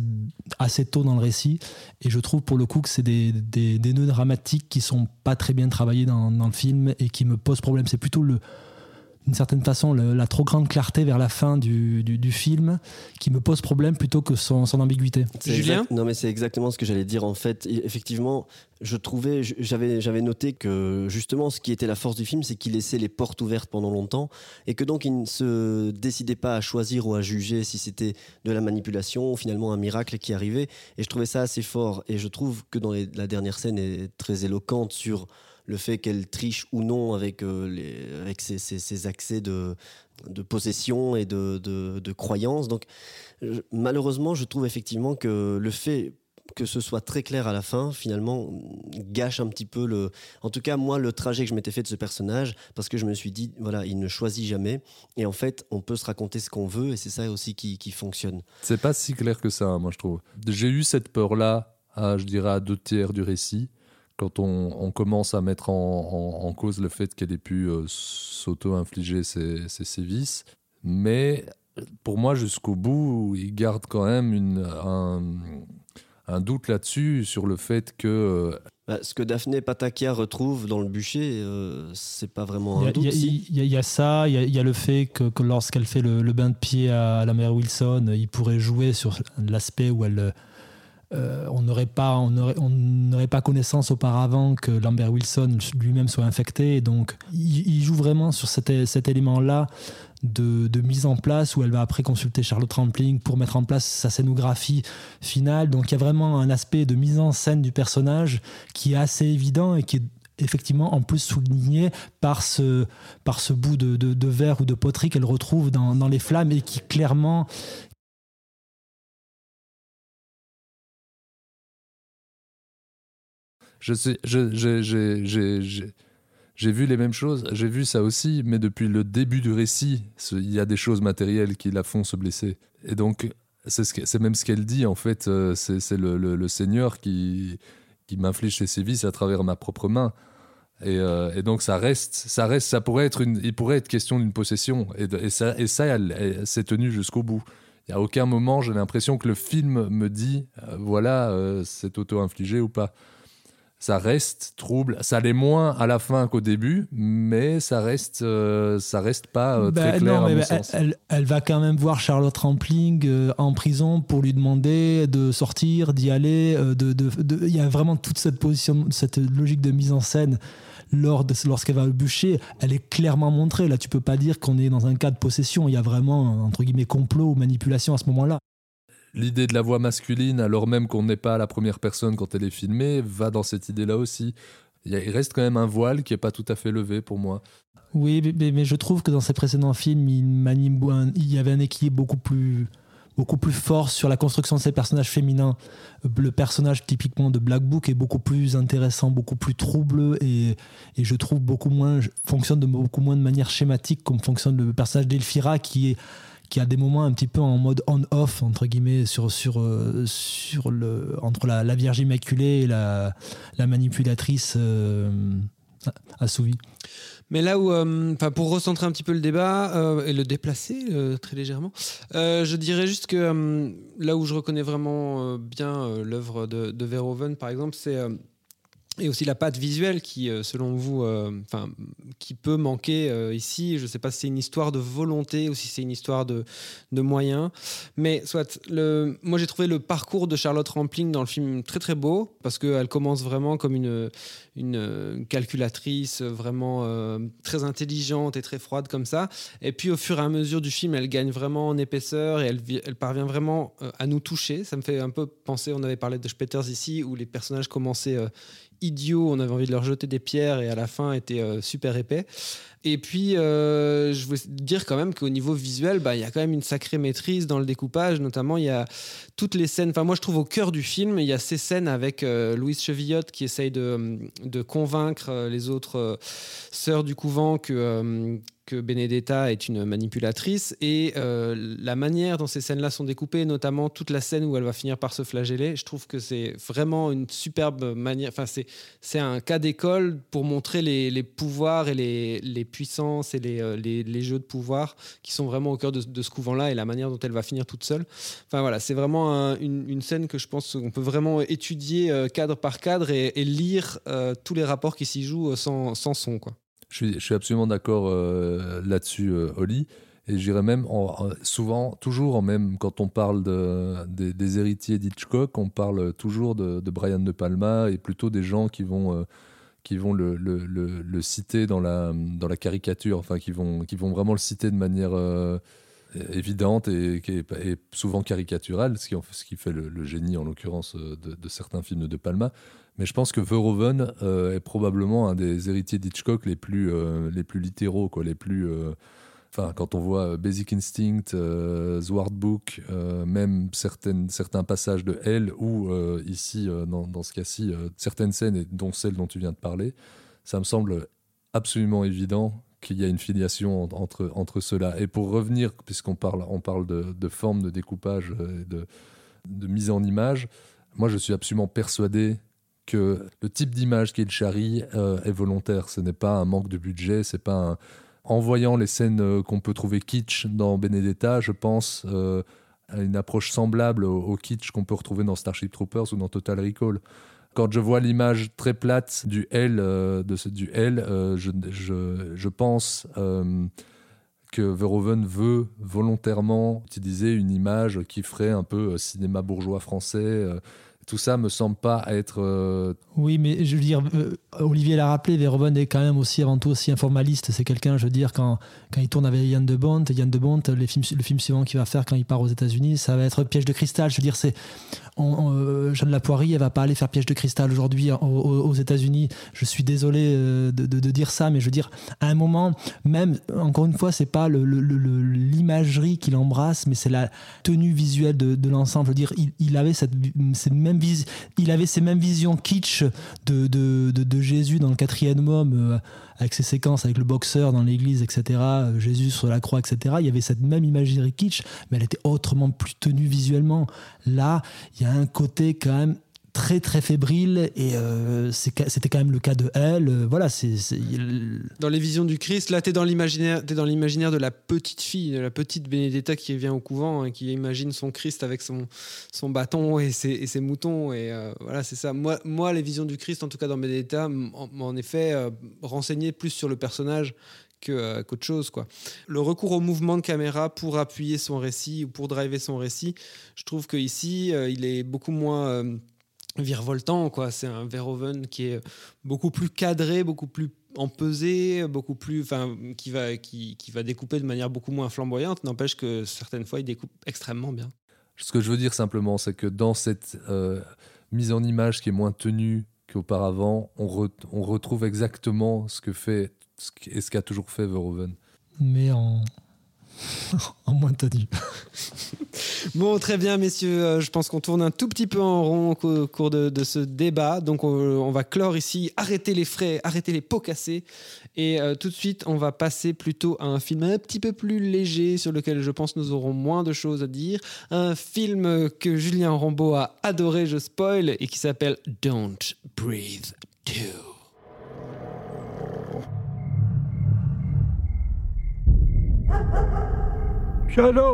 S4: assez tôt dans le récit. Et je trouve pour le coup que c'est des, des, des nœuds dramatiques qui sont pas très bien travaillés dans, dans le film et qui me posent problème. C'est plutôt le d'une certaine façon le- la trop grande clarté vers la fin du, du, du film qui me pose problème plutôt que son, son ambiguïté
S5: C'est exact- Non, mais c'est exactement ce que j'allais dire. En fait, Et effectivement, je trouvais, j'avais, j'avais noté que justement, ce qui était la force du film, c'est qu'il laissait les portes ouvertes pendant longtemps et que donc il ne se décidait pas à choisir ou à juger si c'était de la manipulation ou finalement un miracle qui arrivait. Et je trouvais ça assez fort. Et je trouve que dans les- la dernière scène est très éloquente sur le fait qu'elle triche ou non avec, euh, avec ses, ses- accès de, de possession et de, de, de croyance. Donc, malheureusement, je trouve effectivement que le fait que ce soit très clair à la fin, finalement, gâche un petit peu le. En tout cas, moi, le trajet que je m'étais fait de ce personnage, parce que je me suis dit, voilà, il ne choisit jamais. Et en fait, on peut se raconter ce qu'on veut, et c'est ça aussi qui, qui fonctionne.
S6: C'est pas si clair que ça, moi je trouve. J'ai eu cette peur-là, je dirais, à deux tiers du récit, quand on, on commence à mettre en, en- en cause le fait qu'elle ait pu euh, s'auto-infliger ses, ses sévices. Mais pour moi, jusqu'au bout, il garde quand même une, un, un doute là-dessus, sur le fait que. euh,
S5: Bah, ce que Daphné Patakia retrouve dans le bûcher, euh, c'est pas vraiment
S4: Il y
S5: un
S4: a-
S5: doute.
S4: il y, a-
S5: si.
S4: il y a- il y a ça, il y a, il y a le fait que, que lorsqu'elle fait le, le bain de pied à, la mère Wilson, il pourrait jouer sur l'aspect où elle, euh, on n'aurait pas, on pas connaissance auparavant que Lambert Wilson lui-même soit infecté. Donc, il, joue vraiment sur cet, élément-là de, mise en place où elle va après consulter Charlotte Rampling pour mettre en place sa scénographie finale. Donc, il y a vraiment un aspect de mise en scène du personnage qui est assez évident et qui est effectivement en plus souligné par ce, bout de, verre ou de poterie qu'elle retrouve dans les flammes et qui clairement
S6: Je j'ai- vu les mêmes choses, j'ai vu ça aussi, mais depuis le début du récit, il y a des choses matérielles qui la font se blesser. Et donc, c'est ce même ce qu'elle dit, en fait, euh, c'est le, Seigneur qui, qui m'inflige ses sévices à travers ma propre main. Et, euh, et donc ça reste, ça reste, ça pourrait être une, il pourrait être question d'une possession. Et, ça, et ça, elle, s'est tenue jusqu'au bout. Il y a aucun moment, j'ai l'impression que le film me dit, euh, voilà, c'est auto-infligé ou pas. Ça reste trouble. Ça l'est moins à la fin qu'au début, mais ça reste, euh, ça reste pas euh, très
S4: Bah,
S6: clair
S4: non,
S6: à
S4: mais
S6: mon
S4: bah,
S6: sens.
S4: elle, elle va quand même voir Charlotte Rampling euh, en prison pour lui demander de sortir, d'y aller. euh, de, de- de- Il y a vraiment toute cette position, cette logique de mise en scène lors lorsqu'elle va au bûcher. Elle est clairement montrée. Là, tu peux pas dire qu'on est dans un cas de possession. Il y a vraiment entre guillemets complot ou manipulation à ce moment-là.
S6: L'idée de la voix masculine, alors même qu'on n'est pas la première personne quand elle est filmée, va dans cette idée-là aussi. Il, reste quand même un voile qui est pas tout à fait levé pour moi.
S4: Oui, mais- je trouve que dans ses précédents films, il, y avait un équilibre beaucoup plus, fort sur la construction de ses personnages féminins. Le personnage typiquement de Black Book est beaucoup plus intéressant, beaucoup plus trouble et, je trouve beaucoup moins fonctionne de beaucoup moins de manière schématique comme fonctionne le personnage d'Elfira qui est qui a des moments un petit peu en mode on-off entre guillemets sur sur euh, sur le entre la, la Vierge Immaculée et la, la manipulatrice euh, assouvie.
S1: Mais là où, euh, pour recentrer un petit peu le débat euh, et le déplacer très légèrement, je dirais juste que là où je reconnais vraiment bien l'œuvre de, Verhoeven, par exemple, c'est et aussi la patte visuelle qui, euh, selon vous, euh, qui peut manquer euh, ici. Je ne sais pas si c'est une histoire de volonté ou si c'est une histoire de, de moyens. Mais soit, le, moi j'ai trouvé le parcours de Charlotte Rampling dans le film très très beau parce qu'elle commence vraiment comme une, une calculatrice vraiment très intelligente et très froide comme ça. Et puis au fur et à mesure du film, elle gagne vraiment en épaisseur et elle, elle parvient vraiment à nous toucher. Ça me fait un peu penser, on avait parlé de Spetters ici, où les personnages commençaient idiots, on avait envie de leur jeter des pierres et à la fin étaient euh, super épais. Et puis, euh, je voulais dire quand même qu'au niveau visuel, bah, il y a quand même une sacrée maîtrise dans le découpage. Notamment, il y a toutes les scènes. Enfin, moi, je trouve au cœur du film, il y a ces scènes avec euh, Louise Chevillotte qui essaye de, de convaincre les autres sœurs du couvent que, Benedetta est une manipulatrice. Et euh, la manière dont ces scènes-là sont découpées, notamment toute la scène où elle va finir par se flageller, je trouve que c'est vraiment une superbe manière. Enfin, c'est un cas d'école pour montrer les, pouvoirs et les, puissances et les, euh, les, jeux de pouvoir qui sont vraiment au cœur de, ce couvent-là et la manière dont elle va finir toute seule. Enfin voilà, c'est vraiment un- une, scène que je pense qu'on peut vraiment étudier euh, cadre par cadre et, lire tous les rapports qui s'y jouent sans, sans son. Quoi.
S6: Je suis, absolument d'accord euh, là-dessus, euh, Oli. Et je dirais même, en- en- souvent, toujours, même quand on parle de, des, héritiers d'Hitchcock, on parle toujours de, Brian De Palma et plutôt des gens qui vont, euh, qui vont le, citer dans la, dans la caricature, enfin, qui vont, qui vont vraiment le citer de manière euh, évidente et, souvent caricaturale, ce qui, ce qui fait le, génie, en l'occurrence, de, de certains films de De Palma. Mais je pense que Verhoeven euh, est probablement un des héritiers d'Hitchcock les plus, euh, les plus littéraux, quoi, les plus. euh, Enfin, quand on voit Basic Instinct, euh, Zwart Book, même certaines, certains passages de Elle, ou ici, dans, dans ce cas-ci, certaines scènes, dont celle dont tu viens de parler, ça me semble absolument évident qu'il y a une filiation en- entre, entre ceux-là. Et pour revenir, puisqu'on parle, on parle de, de forme de découpage de, de mise en image, moi je suis absolument persuadé que le type d'image qu'il charrie euh, est volontaire. Ce n'est pas un manque de budget, c'est pas un... En voyant les scènes euh, qu'on peut trouver kitsch dans Benedetta, je pense euh, à une approche semblable au, kitsch qu'on peut retrouver dans Starship Troopers ou dans Total Recall. Quand je vois l'image très plate du L, de ce, du L je, je, je pense que Verhoeven veut volontairement utiliser une image qui ferait un peu cinéma bourgeois français. Tout ça me semble pas être euh,
S4: Oui, mais je veux dire, euh, Olivier l'a rappelé, Verhoeven est quand même aussi avant tout aussi un formaliste. C'est quelqu'un, je veux dire, quand, quand il tourne avec Yann de Bont, Yann de Bont, le film suivant qu'il va faire quand il part aux États-Unis, ça va être Piège de cristal. Je veux dire, c'est on- on, euh, Jeanne Lapoirie, elle va pas aller faire Piège de cristal aujourd'hui aux, États-Unis. Je suis désolé de, dire ça, mais je veux dire, à un moment, même encore une fois, c'est pas l'imagerie qu'il embrasse, mais c'est la tenue visuelle de, l'ensemble. Je veux dire, il, avait cette, cette même il avait ces mêmes visions kitsch de, de, de- de Jésus dans le quatrième homme, euh, avec ses séquences avec le boxeur dans l'église, etc. euh, Jésus sur la croix, etc. Il y avait cette même imagerie kitsch, mais elle était autrement plus tenue visuellement. Là, il y a un côté quand même très très fébrile et euh, c'était quand même le cas de elle. Euh, Voilà, c'est
S1: Dans les visions du Christ, là, tu es dans l'imaginaire t'es dans l'imaginaire de la petite fille, de la petite Benedetta qui vient au couvent et qui imagine son Christ avec son, son bâton et ses, moutons. Et euh, voilà, c'est ça. Moi, moi, les visions du Christ, en tout cas dans Benedetta, m'ont en effet renseigné plus sur le personnage qu'autre chose. Quoi. Le recours au mouvement de caméra pour appuyer son récit ou pour driver son récit, je trouve qu'ici, euh, il est beaucoup moins virevoltant. Quoi. C'est un Verhoeven qui est beaucoup plus cadré, beaucoup plus empesé, beaucoup plus, enfin, qui va, qui, qui va découper de manière beaucoup moins flamboyante. N'empêche que certaines fois, il découpe extrêmement bien.
S6: Ce que je veux dire simplement, c'est que dans cette euh, mise en image qui est moins tenue qu'auparavant, on, re- on retrouve exactement ce que fait ce qu- et ce qu'a toujours fait Verhoeven.
S4: mais en, en moins tenu.
S1: Bon, très bien, messieurs. Euh, Je pense qu'on tourne un tout petit peu en rond au cou- au cours de, ce débat. Donc, on, on va clore ici, arrêter les frais, arrêter les pots cassés. Et euh, tout de suite, on va passer plutôt à un film un petit peu plus léger, sur lequel je pense nous aurons moins de choses à dire. Un film que Julien Rambaud a adoré, je spoil, et qui s'appelle Don't Breathe 2.
S3: चलो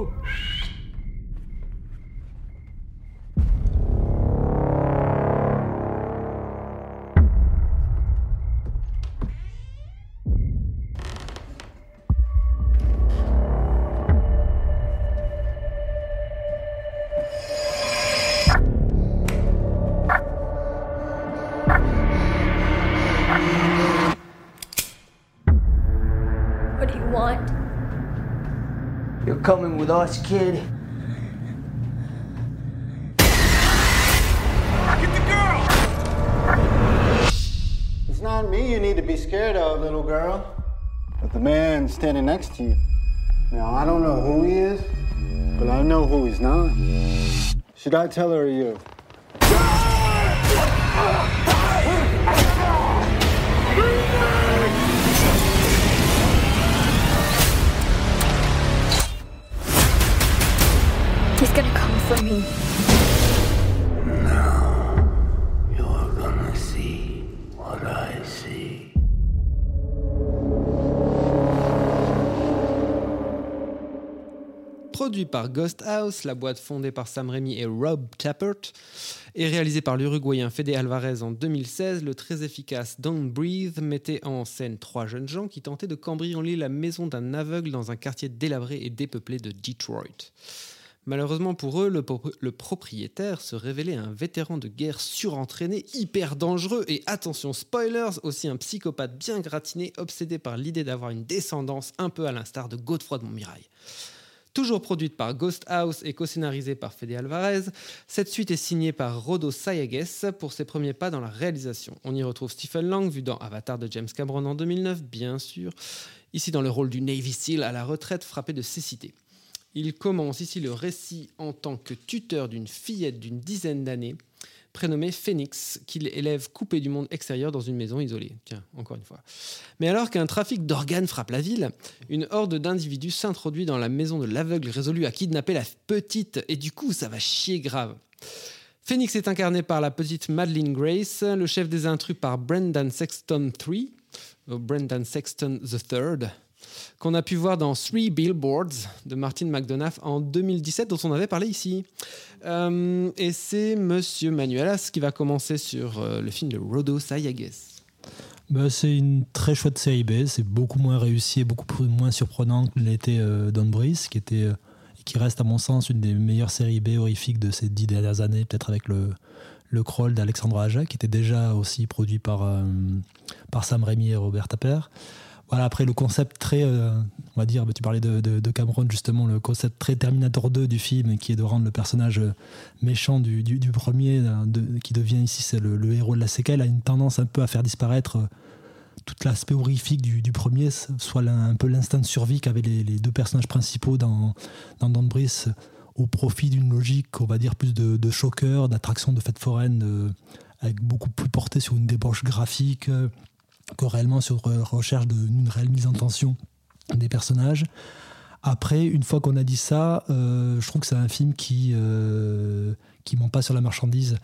S3: coming with us, kid.
S12: Get the girl!
S13: It's not me you need to be scared of, little girl, but the man standing next to you. Now, I don't know who he is, but I know who he's not. Should I tell her or you?
S1: Produit par Ghost House, la boîte fondée par Sam Raimi et Rob Tappert, et réalisé par l'Uruguayen Fede Alvarez en 2016, le très efficace Don't Breathe mettait en scène trois jeunes gens qui tentaient de cambrioler la maison d'un aveugle dans un quartier délabré et dépeuplé de Detroit. Malheureusement pour eux, le, pro- le propriétaire se révélait un vétéran de guerre surentraîné, hyper dangereux et, attention spoilers, aussi un psychopathe bien gratiné, obsédé par l'idée d'avoir une descendance un peu à l'instar de Godefroy de Montmirail. Toujours produite par Ghost House et co-scénarisée par Fede Alvarez, cette suite est signée par Rodo Sayagues pour ses premiers pas dans la réalisation. On y retrouve Stephen Lang, vu dans Avatar de James Cameron en 2009, bien sûr, ici dans le rôle du Navy SEAL à la retraite frappé de cécité. Il commence ici le récit en tant que tuteur d'une fillette d'une dizaine d'années, prénommée Phoenix, qu'il élève coupée du monde extérieur dans une maison isolée. Tiens, encore une fois. Mais alors qu'un trafic d'organes frappe la ville, une horde d'individus s'introduit dans la maison de l'aveugle résolu à kidnapper la petite, et du coup, ça va chier grave. Phoenix est incarné par la petite Madeline Grace, le chef des intrus par Brendan Sexton III, euh, Brendan Sexton III, qu'on a pu voir dans Three Billboards de Martin McDonough en 2017, dont on avait parlé ici. Euh, et c'est Monsieur Manuelas qui va commencer sur euh, le film de Rodo Sayagues.
S4: Bah, c'est une très chouette série B. C'est beaucoup moins réussi et beaucoup moins surprenant que l'était euh, Don Breeze, qui était qui reste à mon sens une des meilleures séries B horrifiques de ces dix dernières années, peut-être avec le le crawl d'Alexandre Aja, qui était déjà aussi produit par par Sam Raimi et Robert Tapper. Voilà, après le concept très, euh, on va dire, bah, tu parlais de, Cameron justement, le concept très Terminator 2 du film, qui est de rendre le personnage euh, méchant du, premier, euh, qui devient ici c'est le, héros de la séquelle, a une tendance un peu à faire disparaître tout l'aspect horrifique du, premier, soit un peu l'instinct de survie qu'avaient les, deux personnages principaux dans, dans Don Brice, au profit d'une logique, on va dire, plus de, de d'attraction de fêtes foraines, de- avec beaucoup plus porté sur une débauche graphique que réellement sur euh, recherche d'une réelle mise en tension des personnages. Après, une fois qu'on a dit ça, euh, je trouve que c'est un film qui euh, qui ment pas sur la marchandise,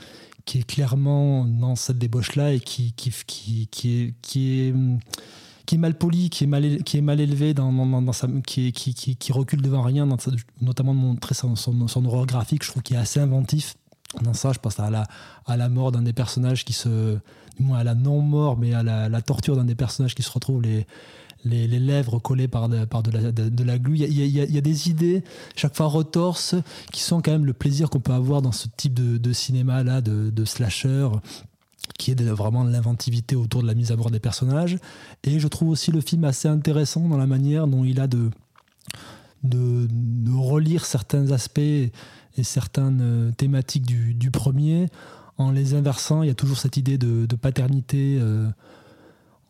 S4: qui est clairement dans cette débauche-là et qui, qui, qui, qui est, qui, est, mal poli, qui est mal, qui est mal élevé, dans, dans- sa, qui, qui, qui, recule devant rien, dans notamment de montrer son, son, son horreur graphique, je trouve qu'il est assez inventif. Dans ça, je pense à la, à la mort d'un des personnages qui se. Du moins à la non-mort, mais à la, torture d'un des personnages qui se retrouve les, les, lèvres collées par de, par de, la, de, la glu. Il y, a, des idées, chaque fois retorses, qui sont quand même le plaisir qu'on peut avoir dans ce type de, cinéma-là, de, slasher qui est vraiment de l'inventivité autour de la mise à bord des personnages. Et je trouve aussi le film assez intéressant dans la manière dont il a de, de, de relire certains aspects et certaines euh, thématiques du, du premier en les inversant. Il y a toujours cette idée de, paternité. euh,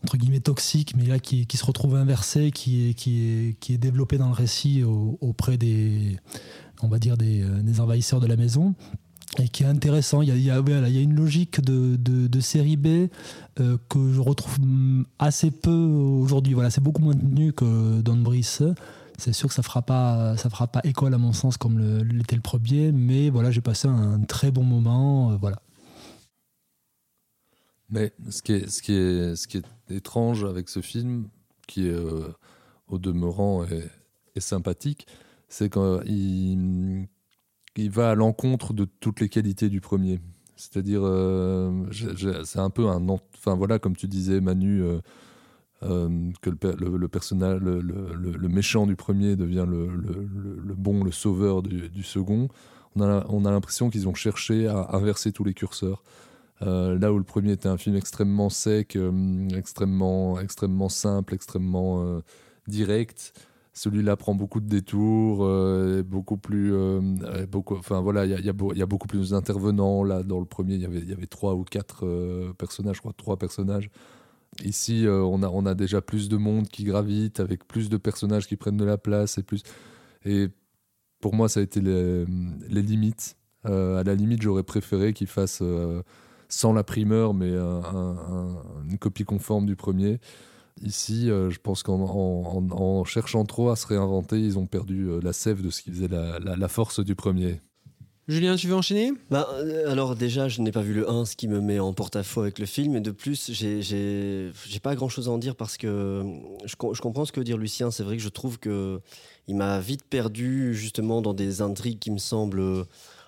S4: entre guillemets toxique, mais là qui, se retrouve inversée, qui est, développée dans le récit au- auprès des, on va dire euh, des envahisseurs de la maison et qui est intéressant. Il y a, une logique de, série B euh, que je retrouve hum, assez peu aujourd'hui. Voilà, c'est beaucoup moins tenu que Don Brice. C'est sûr que ça fera pas, ça fera pas école à mon sens comme l'était le premier, mais voilà, j'ai passé un très bon moment. voilà.
S6: Mais ce qui est, étrange avec ce film, qui euh, au demeurant est, est sympathique, c'est qu'il il va à l'encontre de toutes les qualités du premier. C'est-à-dire, euh, c'est un peu un. Enfin voilà, comme tu disais, Manu, euh, que le, personnage, le, méchant du premier devient le, bon, le sauveur du, second. On a l'impression qu'ils ont cherché à inverser tous les curseurs. Là où le premier était un film extrêmement sec, extrêmement, extrêmement simple, extrêmement direct, celui-là prend beaucoup de détours, euh, beaucoup plus, euh, beaucoup, enfin voilà, il y, a beaucoup plus d'intervenants. Là, dans le premier, il y avait, trois ou quatre euh, personnages, je crois, trois personnages. Ici, on a, déjà plus de monde qui gravite, avec plus de personnages qui prennent de la place et plus. Et pour moi, ça a été les limites. à la limite, j'aurais préféré qu'il fasse sans la primeur, mais une copie conforme du premier. Ici, euh, je pense qu'en cherchant trop à se réinventer, ils ont perdu euh, la sève de ce qui faisait la, force du premier.
S1: Julien, tu veux enchaîner?
S5: Bah, euh, Alors déjà, je n'ai pas vu le 1, ce qui me met en porte-à-faux avec le film. Et de plus, j'ai pas grand-chose à en dire parce que je, je, comprends ce que veut dire Lucien. C'est vrai que je trouve que il m'a vite perdu justement dans des intrigues qui me semblent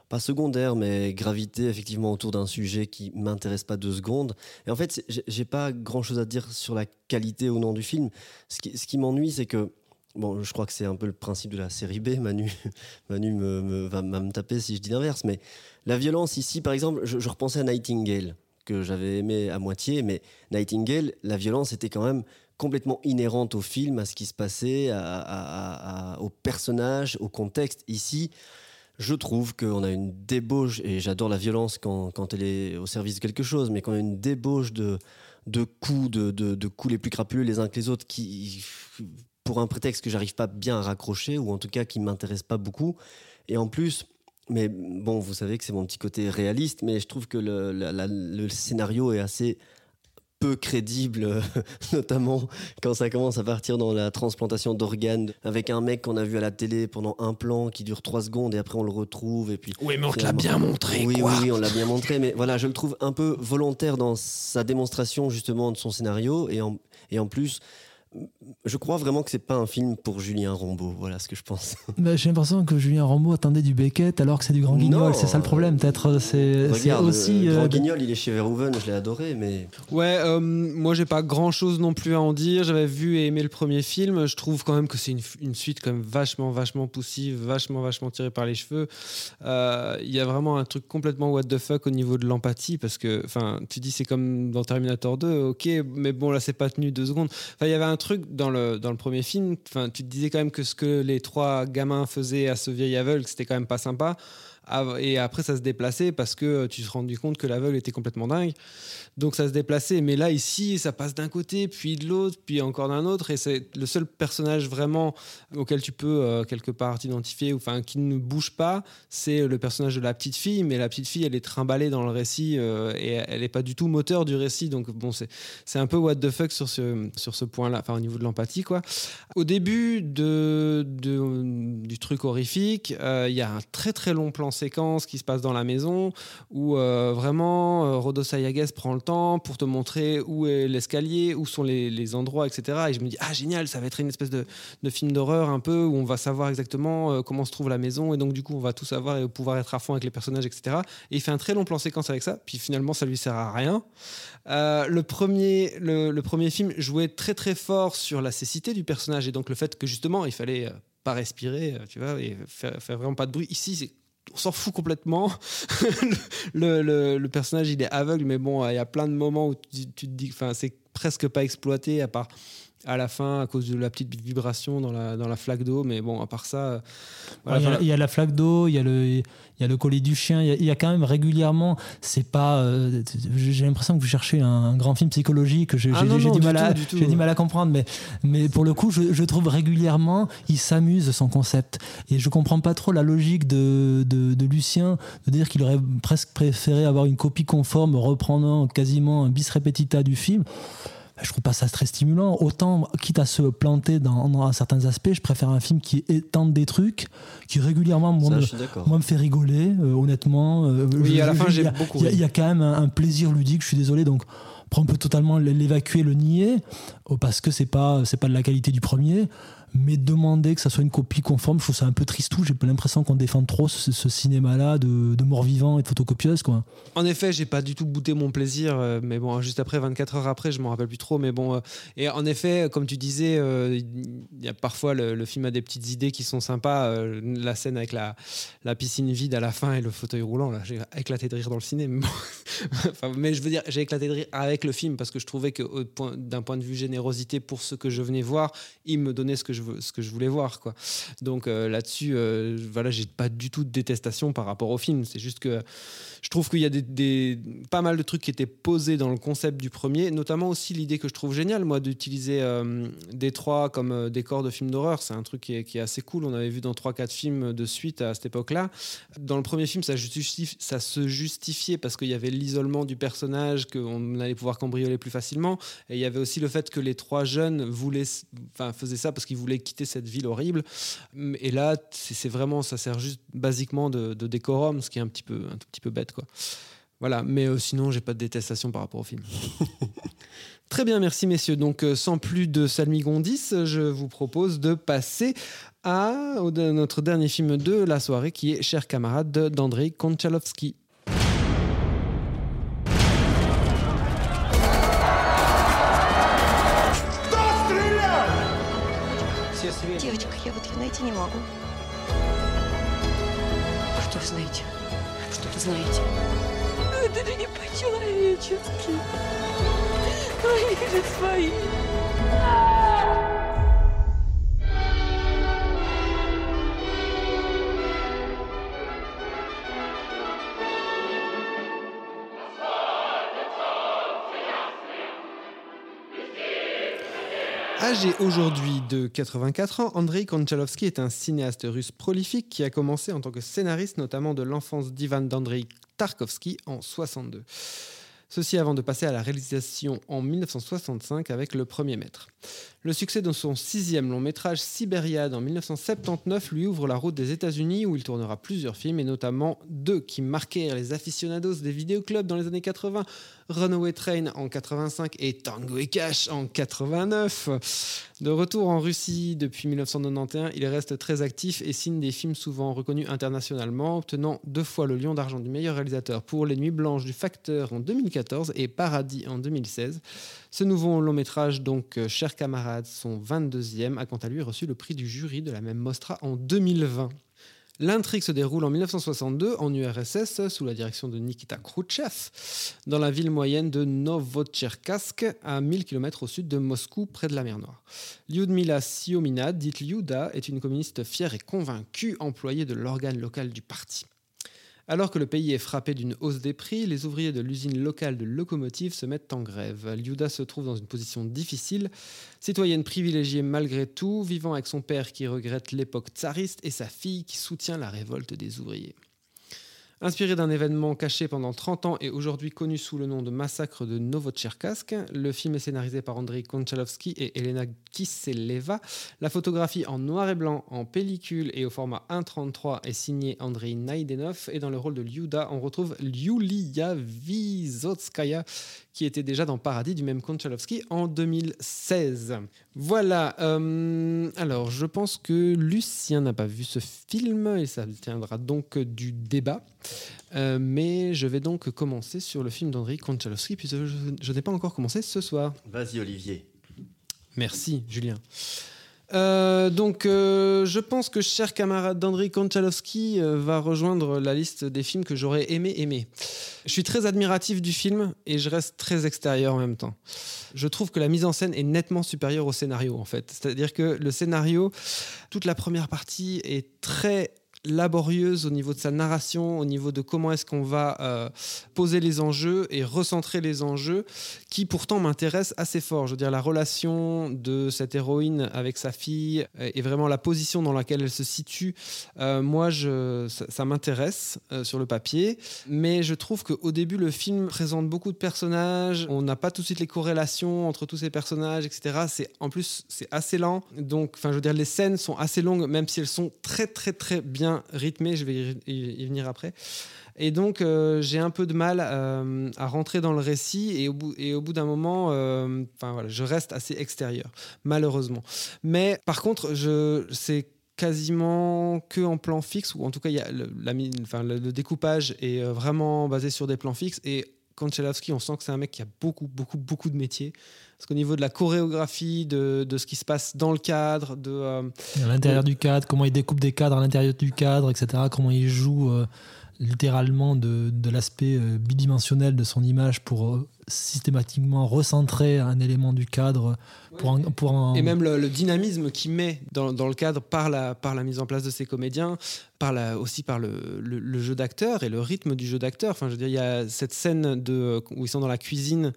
S5: pas secondaire, mais gravité effectivement autour d'un sujet qui m'intéresse pas deux secondes. Et en fait, j'ai pas grand chose à dire sur la qualité ou non du film. Ce qui, ce qui m'ennuie, c'est que Bon, je crois que c'est un peu le principe de la série B. Manu, Manu me, va, me taper si je dis l'inverse. Mais la violence ici, par exemple, je, repensais à Nightingale, que j'avais aimé à moitié. Mais Nightingale, la violence était quand même complètement inhérente au film, à ce qui se passait, à, au personnage, au contexte. Ici, je trouve qu'on a une débauche, et j'adore la violence quand, elle est au service de quelque chose, mais qu'on a une débauche de, coups, de, coups les plus crapuleux les uns que les autres, qui, pour un prétexte que j'arrive pas bien à raccrocher, ou en tout cas qui m'intéresse pas beaucoup. Et en plus, mais bon, vous savez que c'est mon petit côté réaliste, mais je trouve que le scénario est assez peu crédible, notamment quand ça commence à partir dans la transplantation d'organes avec un mec qu'on a vu à la télé pendant un plan qui dure trois secondes et après on le retrouve et puis.
S1: Oui, mais on te l'a bien montré.
S5: Oui,
S1: quoi.
S5: oui, oui, on l'a bien montré, mais voilà, je le trouve un peu volontaire dans sa démonstration justement de son scénario et en, et en plus je crois vraiment que c'est pas un film pour Julien Rambaud. Voilà ce que je pense.
S4: Bah, j'ai l'impression que Julien Rambaud attendait du Beckett alors que c'est du Grand Guignol. C'est ça le problème, peut-être. C'est aussi.
S5: Le, Grand euh, Guignol, il est chez Verhoeven, je l'ai adoré, mais.
S1: Ouais, euh, moi j'ai pas grand chose non plus à en dire. J'avais vu et aimé le premier film. Je trouve quand même que c'est une, suite quand même vachement, vachement poussive, vachement, vachement tirée par les cheveux. Euh, il y a vraiment un truc complètement what the fuck au niveau de l'empathie parce que, enfin, tu dis c'est comme dans Terminator 2, ok, mais bon là c'est pas tenu deux secondes. Enfin, il y avait un truc truc dans le, dans le premier film. Enfin, tu te disais quand même que ce que les trois gamins faisaient à ce vieil aveugle, c'était quand même pas sympa. Et après, ça se déplaçait parce que tu te rendais compte que l'aveugle était complètement dingue. Donc ça se déplaçait. Mais là, ici, ça passe d'un côté, puis de l'autre, puis encore d'un autre. Et c'est le seul personnage vraiment auquel tu peux euh, quelque part t'identifier, enfin qui ne bouge pas, c'est le personnage de la petite fille. Mais la petite fille, elle est trimballée dans le récit euh, et elle n'est pas du tout moteur du récit. Donc bon, c'est un peu what the fuck sur ce, sur ce point-là, enfin au niveau de l'empathie, quoi. Au début du truc horrifique, euh, il y a un très très long plan séquence qui se passe dans la maison où vraiment Rodo Sayagues prend le temps pour te montrer où est l'escalier, où sont les, endroits, etc. Et je me dis, ah génial, ça va être une espèce de, film d'horreur un peu, où on va savoir exactement euh, comment se trouve la maison, et donc du coup on va tout savoir et pouvoir être à fond avec les personnages, etc. Et il fait un très long plan séquence avec ça, puis finalement ça lui sert à rien. Euh, le, premier, le, premier film jouait très très fort sur la cécité du personnage, et donc le fait que justement il fallait... Euh, pas respirer, tu vois, et faire, faire vraiment pas de bruit. Ici, c'est on s'en fout complètement. le, personnage, il est aveugle, mais bon, il y a plein de moments où tu, te dis, enfin, c'est presque pas exploité à part à la fin à cause de la petite vibration dans la, dans la flaque d'eau. Mais bon, à part ça.
S4: il, y a, la flaque d'eau, il y a le. Il y a le collier du chien, il y a, quand même régulièrement, c'est pas. Euh, j'ai l'impression que vous cherchez un, grand film psychologique, j'ai ah du, mal à, j'ai du mal à comprendre, mais, mais pour le coup, je, je trouve régulièrement, il s'amuse son concept. Et je comprends pas trop la logique de, de, de Lucien de dire qu'il aurait presque préféré avoir une copie conforme reprenant quasiment un bis repetita du film je trouve pas ça très stimulant. Autant, quitte à se planter dans, certains aspects, je préfère un film qui étende des trucs, qui régulièrement, moi, me, fait rigoler, euh, honnêtement.
S1: Euh, oui, à la fin, j'ai
S4: beaucoup. Il y, a quand même un, plaisir ludique, je suis désolé. Donc, on peut totalement l'évacuer, le nier, oh, parce que c'est pas, c'est pas de la qualité du premier. Mais demander que ça soit une copie conforme, je trouve ça un peu tristou. J'ai pas l'impression qu'on défend trop ce, cinéma-là de, mort-vivant et de photocopieuse. Quoi.
S1: En effet, j'ai pas du tout goûté mon plaisir, euh, mais bon, juste après, 24 heures après, je m'en rappelle plus trop. Mais bon, euh, et en effet, comme tu disais, euh, il y a parfois le, film a des petites idées qui sont sympas. euh, la scène avec la, la piscine vide à la fin et le fauteuil roulant, là, j'ai éclaté de rire dans le ciné. Mais, mais je veux dire, j'ai éclaté de rire avec le film parce que je trouvais que d'un point de vue générosité pour ce que je venais voir, il me donnait ce que je, ce que je voulais voir. Quoi. Donc euh, là-dessus, euh, voilà, j'ai pas du tout de détestation par rapport au film. C'est juste que je trouve qu'il y a des, pas mal de trucs qui étaient posés dans le concept du premier, notamment aussi l'idée que je trouve géniale, moi, d'utiliser euh, Détroit comme euh, décor de film d'horreur. C'est un truc qui est, assez cool. On avait vu dans 3-4 films de suite à cette époque-là. Dans le premier film, ça se justifiait parce qu'il y avait l'isolement du personnage, qu'on allait pouvoir cambrioler plus facilement. Et il y avait aussi le fait que les trois jeunes voulaient, enfin, faisaient ça parce qu'ils voulaient quitter cette ville horrible. Et là, c'est vraiment, ça sert juste basiquement de, de décorum, ce qui est un petit peu, un tout petit peu bête, quoi. Voilà, mais euh, sinon, j'ai pas de détestation par rapport au film. Très bien, merci messieurs. Donc, euh, sans plus de salmigondis, je vous propose de passer à notre dernier film de la soirée, qui est Cher camarade de- d'Andrei Konchalovsky.
S12: Найти не могу. Что вы знаете? Что вы знаете? Это же не по-человечески. Они же свои.
S1: Âgé aujourd'hui de 84 ans, Andrei Konchalovsky est un cinéaste russe prolifique qui a commencé en tant que scénariste notamment de l'enfance d'Ivan d'Andrei Tarkovsky en 62. Ceci avant de passer à la réalisation en 1965 avec Le Premier Maître. Le succès de son sixième long métrage Sibériade en 1979 lui ouvre la route des États-Unis où il tournera plusieurs films et notamment deux qui marquèrent les aficionados des vidéoclubs dans les années 80, Runaway Train en 85 et Tango et Cash en 89. De retour en Russie depuis 1991, il reste très actif et signe des films souvent reconnus internationalement, obtenant deux fois le Lion d'argent du meilleur réalisateur pour Les Nuits blanches du Facteur en 2014 et Paradis en 2016. Ce nouveau long métrage, donc euh, Cher camarade, son 22e, a quant à lui reçu le prix du jury de la même Mostra en 2020. L'intrigue se déroule en 1962 en URSS sous la direction de Nikita Khrouchtchev dans la ville moyenne de Novotcherkassk à 1000 km au sud de Moscou près de la mer Noire. Lyudmila Siomina, dite Lyuda, est une communiste fière et convaincue employée de l'organe local du parti. Alors que le pays est frappé d'une hausse des prix, les ouvriers de l'usine locale de locomotives se mettent en grève. Lyuda se trouve dans une position difficile, citoyenne privilégiée malgré tout, vivant avec son père qui regrette l'époque tsariste et sa fille qui soutient la révolte des ouvriers. Inspiré d'un événement caché pendant 30 ans et aujourd'hui connu sous le nom de massacre de Novotcherkassk, le film est scénarisé par Andrei Konchalovsky et Elena Kiseleva. La photographie en noir et blanc, en pellicule et au format 1.33 est signée Andrei Naidenov et dans le rôle de Lyuda, on retrouve Yulia Vizotskaya qui était déjà dans Paradis du même Konchalovsky en 2016. Voilà, euh, alors je pense que Lucien n'a pas vu ce film et ça tiendra donc du débat. Euh, mais je vais donc commencer sur le film d'Andrei Konchalovsky puisque je, je n'ai pas encore commencé ce soir.
S5: Vas-y, Olivier.
S1: Merci, Julien. Euh, donc, euh, je pense que cher camarade d'Andrei Konchalovsky euh, va rejoindre la liste des films que j'aurais aimé aimer. Je suis très admiratif du film et je reste très extérieur en même temps. Je trouve que la mise en scène est nettement supérieure au scénario en fait. C'est-à-dire que le scénario, toute la première partie est très laborieuse au niveau de sa narration, au niveau de comment est-ce qu'on va euh, poser les enjeux et recentrer les enjeux, qui pourtant m'intéressent assez fort. Je veux dire, la relation de cette héroïne avec sa fille et vraiment la position dans laquelle elle se situe, euh, moi, ça m'intéresse euh, sur le papier. Mais je trouve qu'au début, le film présente beaucoup de personnages. On n'a pas tout de suite les corrélations entre tous ces personnages, etc. C'est en plus, c'est assez lent. Donc, enfin, je veux dire, les scènes sont assez longues, même si elles sont très, très, très bien rythmé. Je vais y, venir après. Et donc, euh, j'ai un peu de mal euh, à rentrer dans le récit et au bout, et au bout d'un moment, euh, voilà, je reste assez extérieur, malheureusement. Mais par contre, je, c'est quasiment que en plan fixe, ou en tout cas, y a le, découpage est euh, vraiment basé sur des plans fixes. Et Konchalovsky, on sent que c'est un mec qui a beaucoup, beaucoup, beaucoup de métiers. Parce qu'au niveau de la chorégraphie, de, de ce qui se passe dans le cadre, de, euh,
S4: À l'intérieur du cadre, comment il découpe des cadres à l'intérieur du cadre, etc. Comment il joue euh, littéralement de, de l'aspect euh, bidimensionnel de son image pour systématiquement recentrer un élément du cadre pour en- pour
S1: Et même le, dynamisme qu'il met dans, dans le cadre par la, par la mise en place de ses comédiens, par aussi par le, jeu d'acteur et le rythme du jeu d'acteur. Enfin, je veux dire, il y a cette scène de, où ils sont dans la cuisine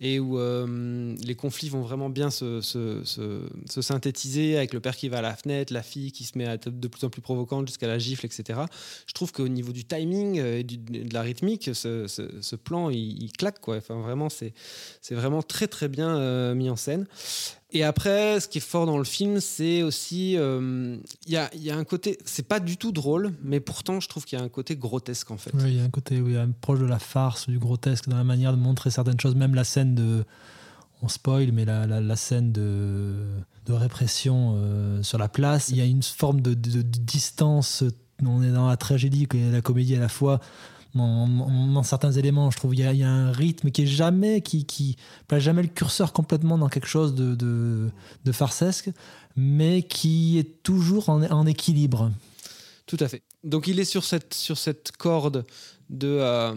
S1: et où euh, les conflits vont vraiment bien se, se- se- se synthétiser avec le père qui va à la fenêtre, la fille qui se met à être de plus en plus provocante jusqu'à la gifle, etc. Je trouve qu'au niveau du timing euh, et de la rythmique, ce, plan, il, il claque. Quoi. Enfin, vraiment, c'est vraiment très très bien euh, mis en scène. Et après, ce qui est fort dans le film, c'est aussi. euh, Il y, a, y a un côté. C'est pas du tout drôle, mais pourtant, je trouve qu'il y a un côté grotesque en fait.
S4: Oui, il y a un côté oui, proche de la farce, du grotesque dans la manière de montrer certaines choses. Même la scène de. On spoil, mais la, scène de, de répression euh, sur la place, il y a une forme de, de- de distance. On est dans la tragédie et la comédie à la fois. Dans, certains éléments, je trouve il y, a, un rythme qui est jamais qui, place jamais le curseur complètement dans quelque chose de, de, farsesque, mais qui est toujours en, équilibre.
S1: Tout à fait. Donc il est sur cette, corde de, euh,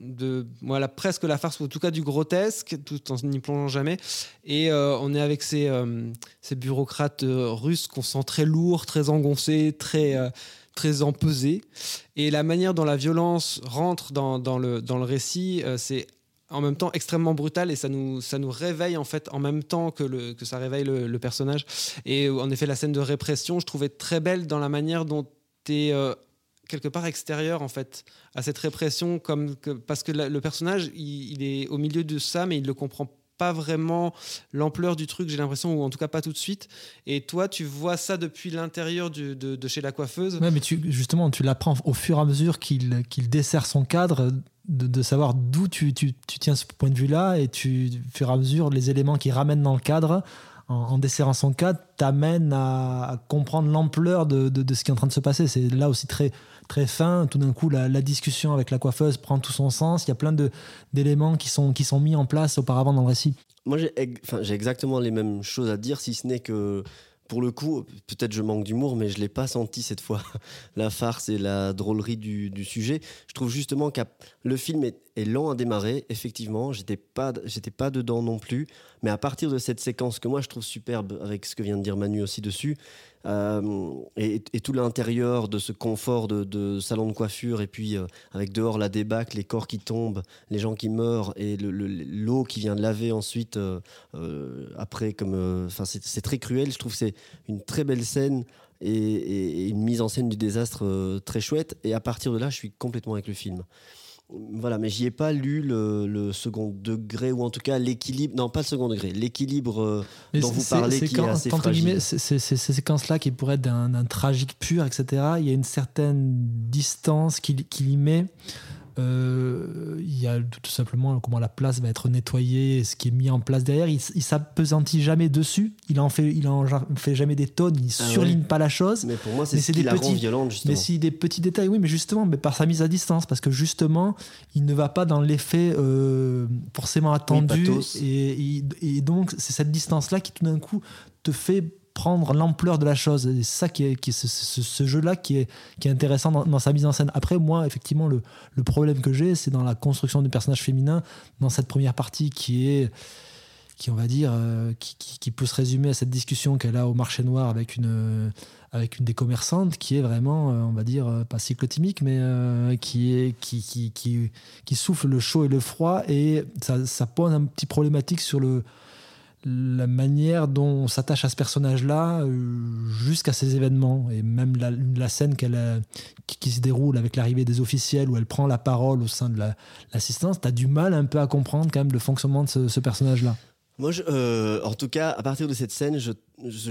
S1: de voilà, presque la farce, ou en tout cas du grotesque, tout en n'y plongeant jamais. Et euh, on est avec ces, euh, bureaucrates russes qu'on sent très lourds, très engoncés, très, très empesés. Et la manière dont la violence rentre dans, le, dans le récit, euh, c'est en même temps extrêmement brutal et ça nous, ça nous réveille en fait en même temps que, le, que ça réveille le, le personnage. Et en effet, la scène de répression, je trouvais très belle dans la manière dont tu es quelque part extérieur en fait à cette répression comme parce que le personnage il, il est au milieu de ça mais il ne comprend pas vraiment l'ampleur du truc j'ai l'impression ou en tout cas pas tout de suite et toi tu vois ça depuis l'intérieur de, de chez la coiffeuse
S4: Ouais, mais tu, justement, tu l'apprends au fur et à mesure qu'il qu'il dessert son cadre, de, de savoir d'où tu, tu, tu tiens ce point de vue-là, et tu, au fur et à mesure, les éléments qui ramènent dans le cadre, en, desserrant son cadre, t'amènent à, comprendre l'ampleur de, de ce qui est en train de se passer. C'est là aussi très, très fin. Tout d'un coup, la, discussion avec la coiffeuse prend tout son sens. Il y a plein d'éléments qui sont, qui sont mis en place auparavant dans le récit.
S5: Moi, j'ai exactement les mêmes choses à dire, si ce n'est que, pour le coup, peut-être je manque d'humour, mais je l'ai pas senti cette fois, la farce et la drôlerie du, du sujet. Je trouve justement que le film est, est lent à démarrer, effectivement, j'étais pas, pas dedans non plus, mais à partir de cette séquence que moi je trouve superbe, avec ce que vient de dire Manu aussi dessus, euh, et, tout l'intérieur de ce confort de, salon de coiffure, et puis euh, avec dehors la débâcle, les corps qui tombent, les gens qui meurent, et le- le- l'eau qui vient de laver ensuite, euh, après, comme. c'est très cruel. Je trouve c'est une très belle scène. Et, une mise en scène du désastre très chouette. Et à partir de là, je suis complètement avec le film. Voilà, mais j'y ai pas lu le, le second degré, ou en tout cas l'équilibre. Non, pas le second degré, l'équilibre euh, dont vous parlez
S4: c'est
S5: qui
S4: quand-
S5: est assez fragile.
S4: guillemets, c'est- c'est- c'est- ces séquences-là qui pourraient être d'un tragique pur, etc., il y a une certaine distance qu'il qu'il y met. Euh, il y a tout simplement comment la place va être nettoyée, ce qui est mis en place derrière. Il, il s'appesantit jamais dessus. Il en fait, il en fait jamais des tonnes. Il
S5: Ah
S4: surligne
S5: ouais.
S4: pas la chose.
S5: Mais pour moi, c'est ce
S4: des petits-
S5: violente, justement.
S4: Mais si des petits détails, oui, mais justement, mais par sa mise à distance, parce que justement, il ne va pas dans l'effet euh, forcément attendu,
S5: pathos.
S4: et, et- et donc c'est cette distance-là qui tout d'un coup te fait prendre l'ampleur de la chose. C'est ça qui est, ce, jeu-là qui est, qui est intéressant dans, sa mise en scène. Après, moi, effectivement, le, problème que j'ai, c'est dans la construction du personnage féminin, dans cette première partie qui est qui on va dire euh, qui, peut se résumer à cette discussion qu'elle a au marché noir avec une euh, avec une des commerçantes qui est vraiment euh, on va dire pas cyclotimique mais qui est qui, qui, qui souffle le chaud et le froid et ça, ça pose un petit problématique sur le la manière dont on s'attache à ce personnage-là euh, jusqu'à ces événements et même la, la scène qu'elle qui, se déroule avec l'arrivée des officiels où elle prend la parole au sein de la- l'assistance, tu as du mal un peu à comprendre quand même le fonctionnement de ce, personnage-là.
S5: Moi, euh, en tout cas, à partir de cette scène, je,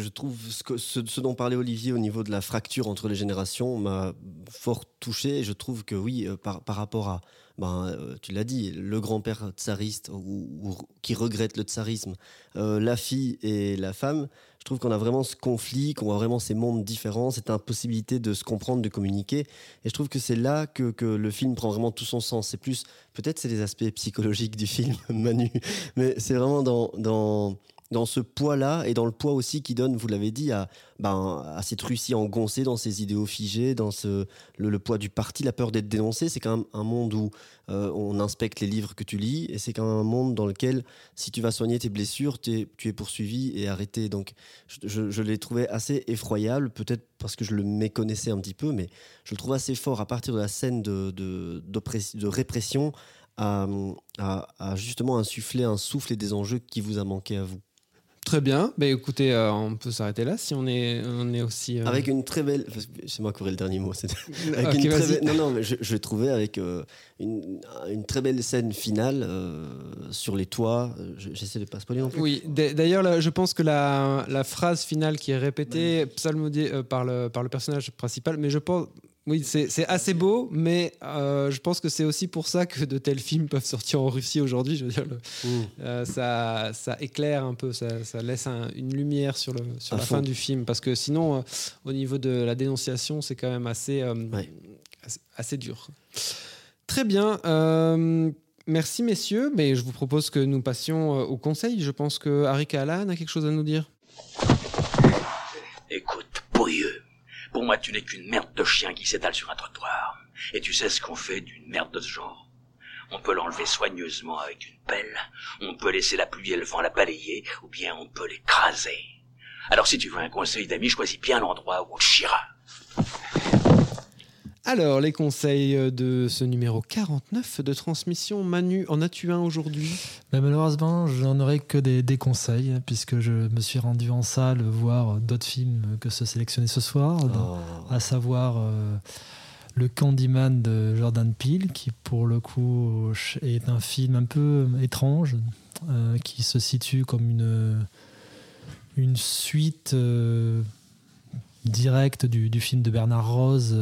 S5: trouve ce, que- ce- dont parlait Olivier au niveau de la fracture entre les générations m'a fort touché. Et je trouve que oui, euh, par rapport à, ben, euh, tu l'as dit, le grand-père tsariste ou, qui regrette le tsarisme, euh, la fille et la femme, je trouve qu'on a vraiment ce conflit, qu'on voit vraiment ces mondes différents, cette impossibilité de se comprendre, de communiquer. Et je trouve que c'est là que, que le film prend vraiment tout son sens. C'est plus, peut-être c'est les aspects psychologiques du film, Manu, mais c'est vraiment dans, dans, dans ce poids-là et dans le poids aussi qui donne, vous l'avez dit, à, ben, cette Russie engoncée dans ses idéaux figés, dans le, poids du parti, la peur d'être dénoncé. C'est quand même un monde où euh, on inspecte les livres que tu lis et c'est quand même un monde dans lequel, si tu vas soigner tes blessures, tu es poursuivi et arrêté. Donc, je, je- je l'ai trouvé assez effroyable, peut-être parce que je le méconnaissais un petit peu, mais je le trouve assez fort à partir de la scène de, répression à justement insuffler un souffle et des enjeux qui vous a manqué à vous.
S1: Très bien. Bah, écoutez, euh, on peut s'arrêter là si on est, on est aussi. euh,
S5: Avec une très belle. C'est moi qui aurai le dernier mot. Avec une très belle- Non, non, mais je, je l'ai trouvé avec euh, une, une très belle scène finale sur les toits. Je- J'essaie de pas spoiler non plus.
S1: Oui, d'ailleurs, je pense que la, la phrase finale qui est répétée, psalmodiée euh, par, le, par le personnage principal, mais je pense. Oui, c'est assez beau, mais euh, je pense que c'est aussi pour ça que de tels films peuvent sortir en Russie aujourd'hui. Je veux dire, le-
S5: Mm.
S1: euh, ça, ça éclaire un peu, ça, ça laisse un- une lumière sur, le, sur
S5: À
S1: la
S5: fond.
S1: fin du film. Parce que sinon, euh, au niveau de la dénonciation, c'est quand même assez, assez, assez dur. Très bien. merci, messieurs. Mais je vous propose que nous passions au conseil. Je pense que Harry Callahan a quelque chose à nous dire.
S14: Pour moi, tu n'es qu'une merde de chien qui s'étale sur un trottoir. Et tu sais ce qu'on fait d'une merde de ce genre? On peut l'enlever soigneusement avec une pelle, on peut laisser la pluie et le vent la balayer, ou bien on peut l'écraser. Alors si tu veux un conseil d'ami, choisis bien l'endroit où on te chiera.
S1: Alors, les conseils euh, de ce numéro 49 de transmission. Manu, en as-tu un aujourd'hui?
S4: Ben, malheureusement, je n'en aurai que des, des conseils, puisque je me suis rendu en salle voir d'autres films que ceux sélectionnés ce soir, dans- à savoir euh, Le Candyman de Jordan Peele, qui pour le coup est un film un peu étrange, euh, qui se situe comme une, une suite euh, directe du, du film de Bernard Rose.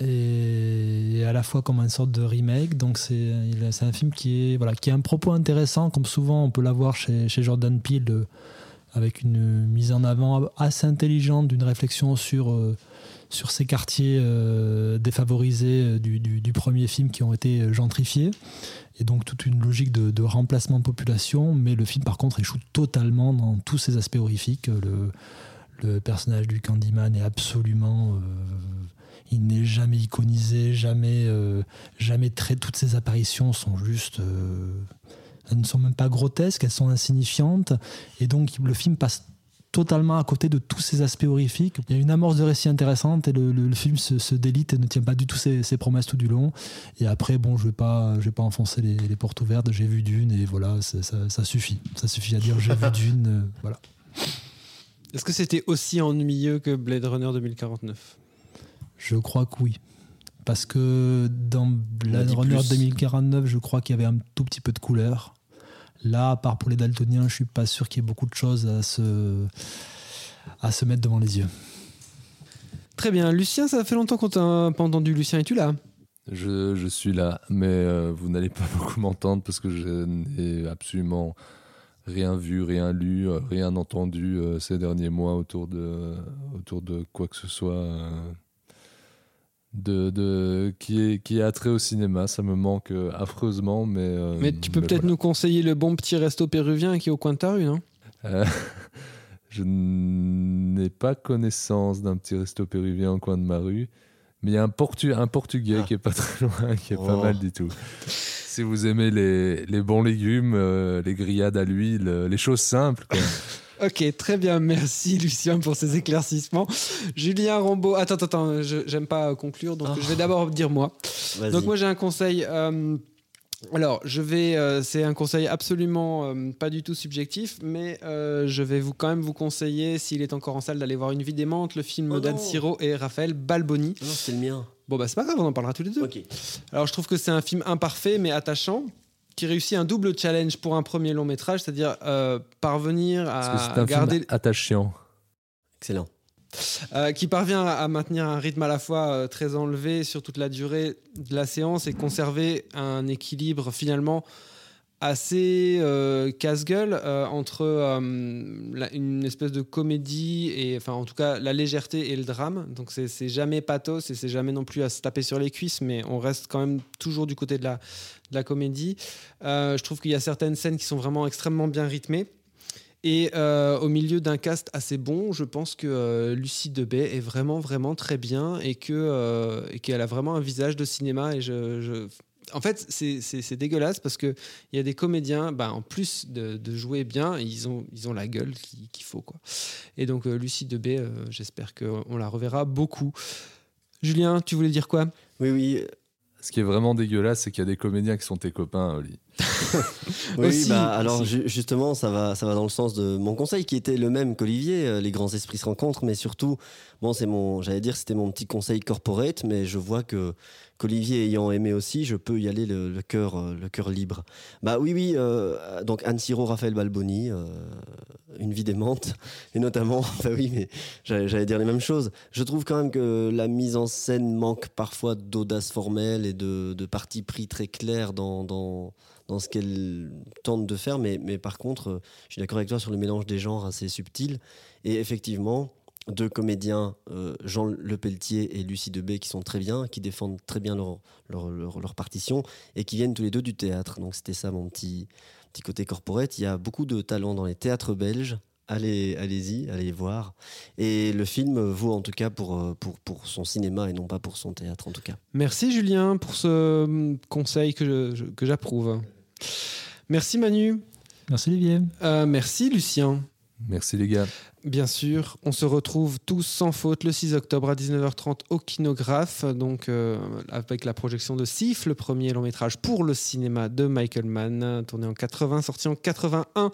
S4: Et à la fois comme une sorte de remake. Donc c'est un film qui est voilà qui a un propos intéressant, comme souvent on peut l'avoir chez, Jordan Peele, euh, avec une mise en avant assez intelligente d'une réflexion sur euh, sur ces quartiers euh, défavorisés du, du- du premier film qui ont été gentrifiés. Et donc toute une logique de, de remplacement de population, mais le film par contre échoue totalement dans tous ses aspects horrifiques. Le, le personnage du Candyman est absolument... il n'est jamais iconisé, jamais, euh, jamais très. Toutes ses apparitions sont juste. euh, elles ne sont même pas grotesques, elles sont insignifiantes. Et donc le film passe totalement à côté de tous ces aspects horrifiques. Il y a une amorce de récit intéressante et le, film se, délite et ne tient pas du tout ses, ses promesses tout du long. Et après, bon, je vais vais pas enfoncer les, portes ouvertes. J'ai vu Dune et voilà, ça suffit. Ça suffit à dire j'ai vu Dune. euh, voilà.
S1: Est-ce que c'était aussi ennuyeux que Blade Runner 2049
S4: Je crois que oui. Parce que dans Blade Runner
S1: plus.
S4: 2049, je crois qu'il y avait un tout petit peu de couleur. Là, à part pour les daltoniens, je suis pas sûr qu'il y ait beaucoup de choses à se, à se mettre devant les yeux.
S1: Très bien. Lucien, ça fait longtemps qu'on t'a pas entendu. Lucien, es-tu là?
S6: Je, je suis là, mais euh, vous n'allez pas beaucoup m'entendre parce que je n'ai absolument rien vu, rien lu, euh, rien entendu euh, ces derniers mois autour de, autour de quoi que ce soit euh, de, de, qui, est, qui a trait au cinéma. Ça me manque euh, affreusement, mais. euh,
S1: Mais tu peux peut-être
S6: voilà.
S1: nous conseiller le bon petit resto péruvien qui est au coin de ta rue, non?
S6: Euh, je n'ai pas connaissance d'un petit resto péruvien au coin de ma rue, mais il y a un, portu- un portugais qui est pas très loin, qui est pas
S5: Oh.
S6: mal du tout. Si vous aimez les, les bons légumes, euh, les grillades à l'huile, les choses simples, quoi.
S1: Ok, très bien. Merci Lucien pour ces éclaircissements. Julien Rambaud. Attends, attends, attends. J'aime pas conclure, donc je vais d'abord dire moi. Donc moi j'ai un conseil. euh, alors, je vais, euh, c'est un conseil absolument euh, pas du tout subjectif, mais euh, je vais vous quand même vous conseiller, s'il est encore en salle, d'aller voir Une vie démente, le film
S5: Oh
S1: d'Anne. Siro et Raphaël Balboni.
S5: Non, c'est le mien.
S1: Bon bah c'est pas grave, on en parlera tous les deux. Alors je trouve que c'est un film imparfait mais attachant. Qui réussit un double challenge pour un premier long métrage, c'est-à-dire euh, parvenir
S6: Parce que c'est
S1: à
S6: un
S1: garder
S6: film attachant.
S5: Excellent.
S1: euh, qui parvient à maintenir un rythme à la fois euh, très enlevé sur toute la durée de la séance et conserver un équilibre finalement assez euh, casse-gueule euh, entre euh, la- une espèce de comédie et enfin en tout cas la légèreté et le drame donc c'est jamais pathos et c'est jamais non plus à se taper sur les cuisses mais on reste quand même toujours du côté de la, la comédie Euh, je trouve qu'il y a certaines scènes qui sont vraiment extrêmement bien rythmées et euh, au milieu d'un cast assez bon, je pense que euh, Lucie Debay est vraiment, vraiment très bien et euh, qu'elle a vraiment un visage de cinéma. Et je, En fait, c'est- dégueulasse parce qu'il y a des comédiens, bah, en plus de, jouer bien, ils ont, ils ont la gueule qu'il faut. Quoi. Et donc, euh, Lucie Debay, euh, j'espère qu'on la reverra beaucoup. Julien, tu voulais dire quoi?
S5: Oui, oui.
S6: Ce qui est vraiment dégueulasse, c'est qu'il y a des comédiens qui sont tes copains, Oli.
S5: Oui,
S1: Aussi,
S5: bah, alors
S1: aussi.
S5: ju- justement, ça va, ça va dans le sens de mon conseil qui était le même qu'Olivier. euh, les grands esprits se rencontrent, mais surtout, bon, c'est mon, j'allais dire, c'était mon petit conseil corporate, mais je vois que qu'Olivier ayant aimé aussi, je peux y aller le, le cœur, euh, le cœur libre. Bah oui, oui. euh, donc Anne Siro, Raphaël Balboni, une vie démente, et notamment, bah oui, mais j'allais j'allais dire les mêmes choses. Je trouve quand même que la mise en scène manque parfois d'audace formelle et de, de parti pris très clair dans, dans, dans ce qu'elle tente de faire, mais, mais par contre, euh, je suis d'accord avec toi sur le mélange des genres assez subtil. Et effectivement, deux comédiens, euh, Jean Lepelletier et Lucie Debay, qui sont très bien, qui défendent très bien leur, leur, leur- partition et qui viennent tous les deux du théâtre. Donc c'était ça mon petit, petit côté corporate. Il y a beaucoup de talent dans les théâtres belges. Allez, allez-y, allez voir. Et le film vaut en tout cas pour, euh, pour, pour son cinéma et non pas pour son théâtre en tout cas.
S1: Merci Julien pour ce conseil que j'approuve. Merci Manu.
S4: Merci Olivier.
S1: Euh, merci Lucien.
S6: Merci les gars.
S1: Bien sûr, on se retrouve tous sans faute le 6 octobre à 19h30 au Kinographe, donc euh, avec la projection de Sif, le premier long métrage pour le cinéma de Michael Mann, tourné en 80, sorti en 81.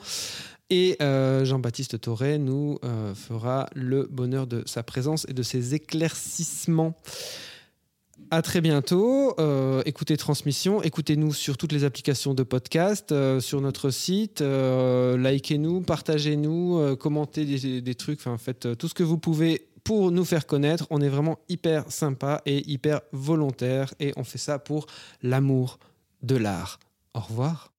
S1: Et euh, Jean-Baptiste Toré nous euh, fera le bonheur de sa présence et de ses éclaircissements. À très bientôt. Euh, écoutez Transmission. Écoutez-nous sur toutes les applications de podcast, euh, sur notre site. Euh, likez-nous, partagez-nous, commentez des, trucs. Enfin, faites tout ce que vous pouvez pour nous faire connaître. On est vraiment hyper sympa et hyper volontaire et on fait ça pour l'amour de l'art. Au revoir.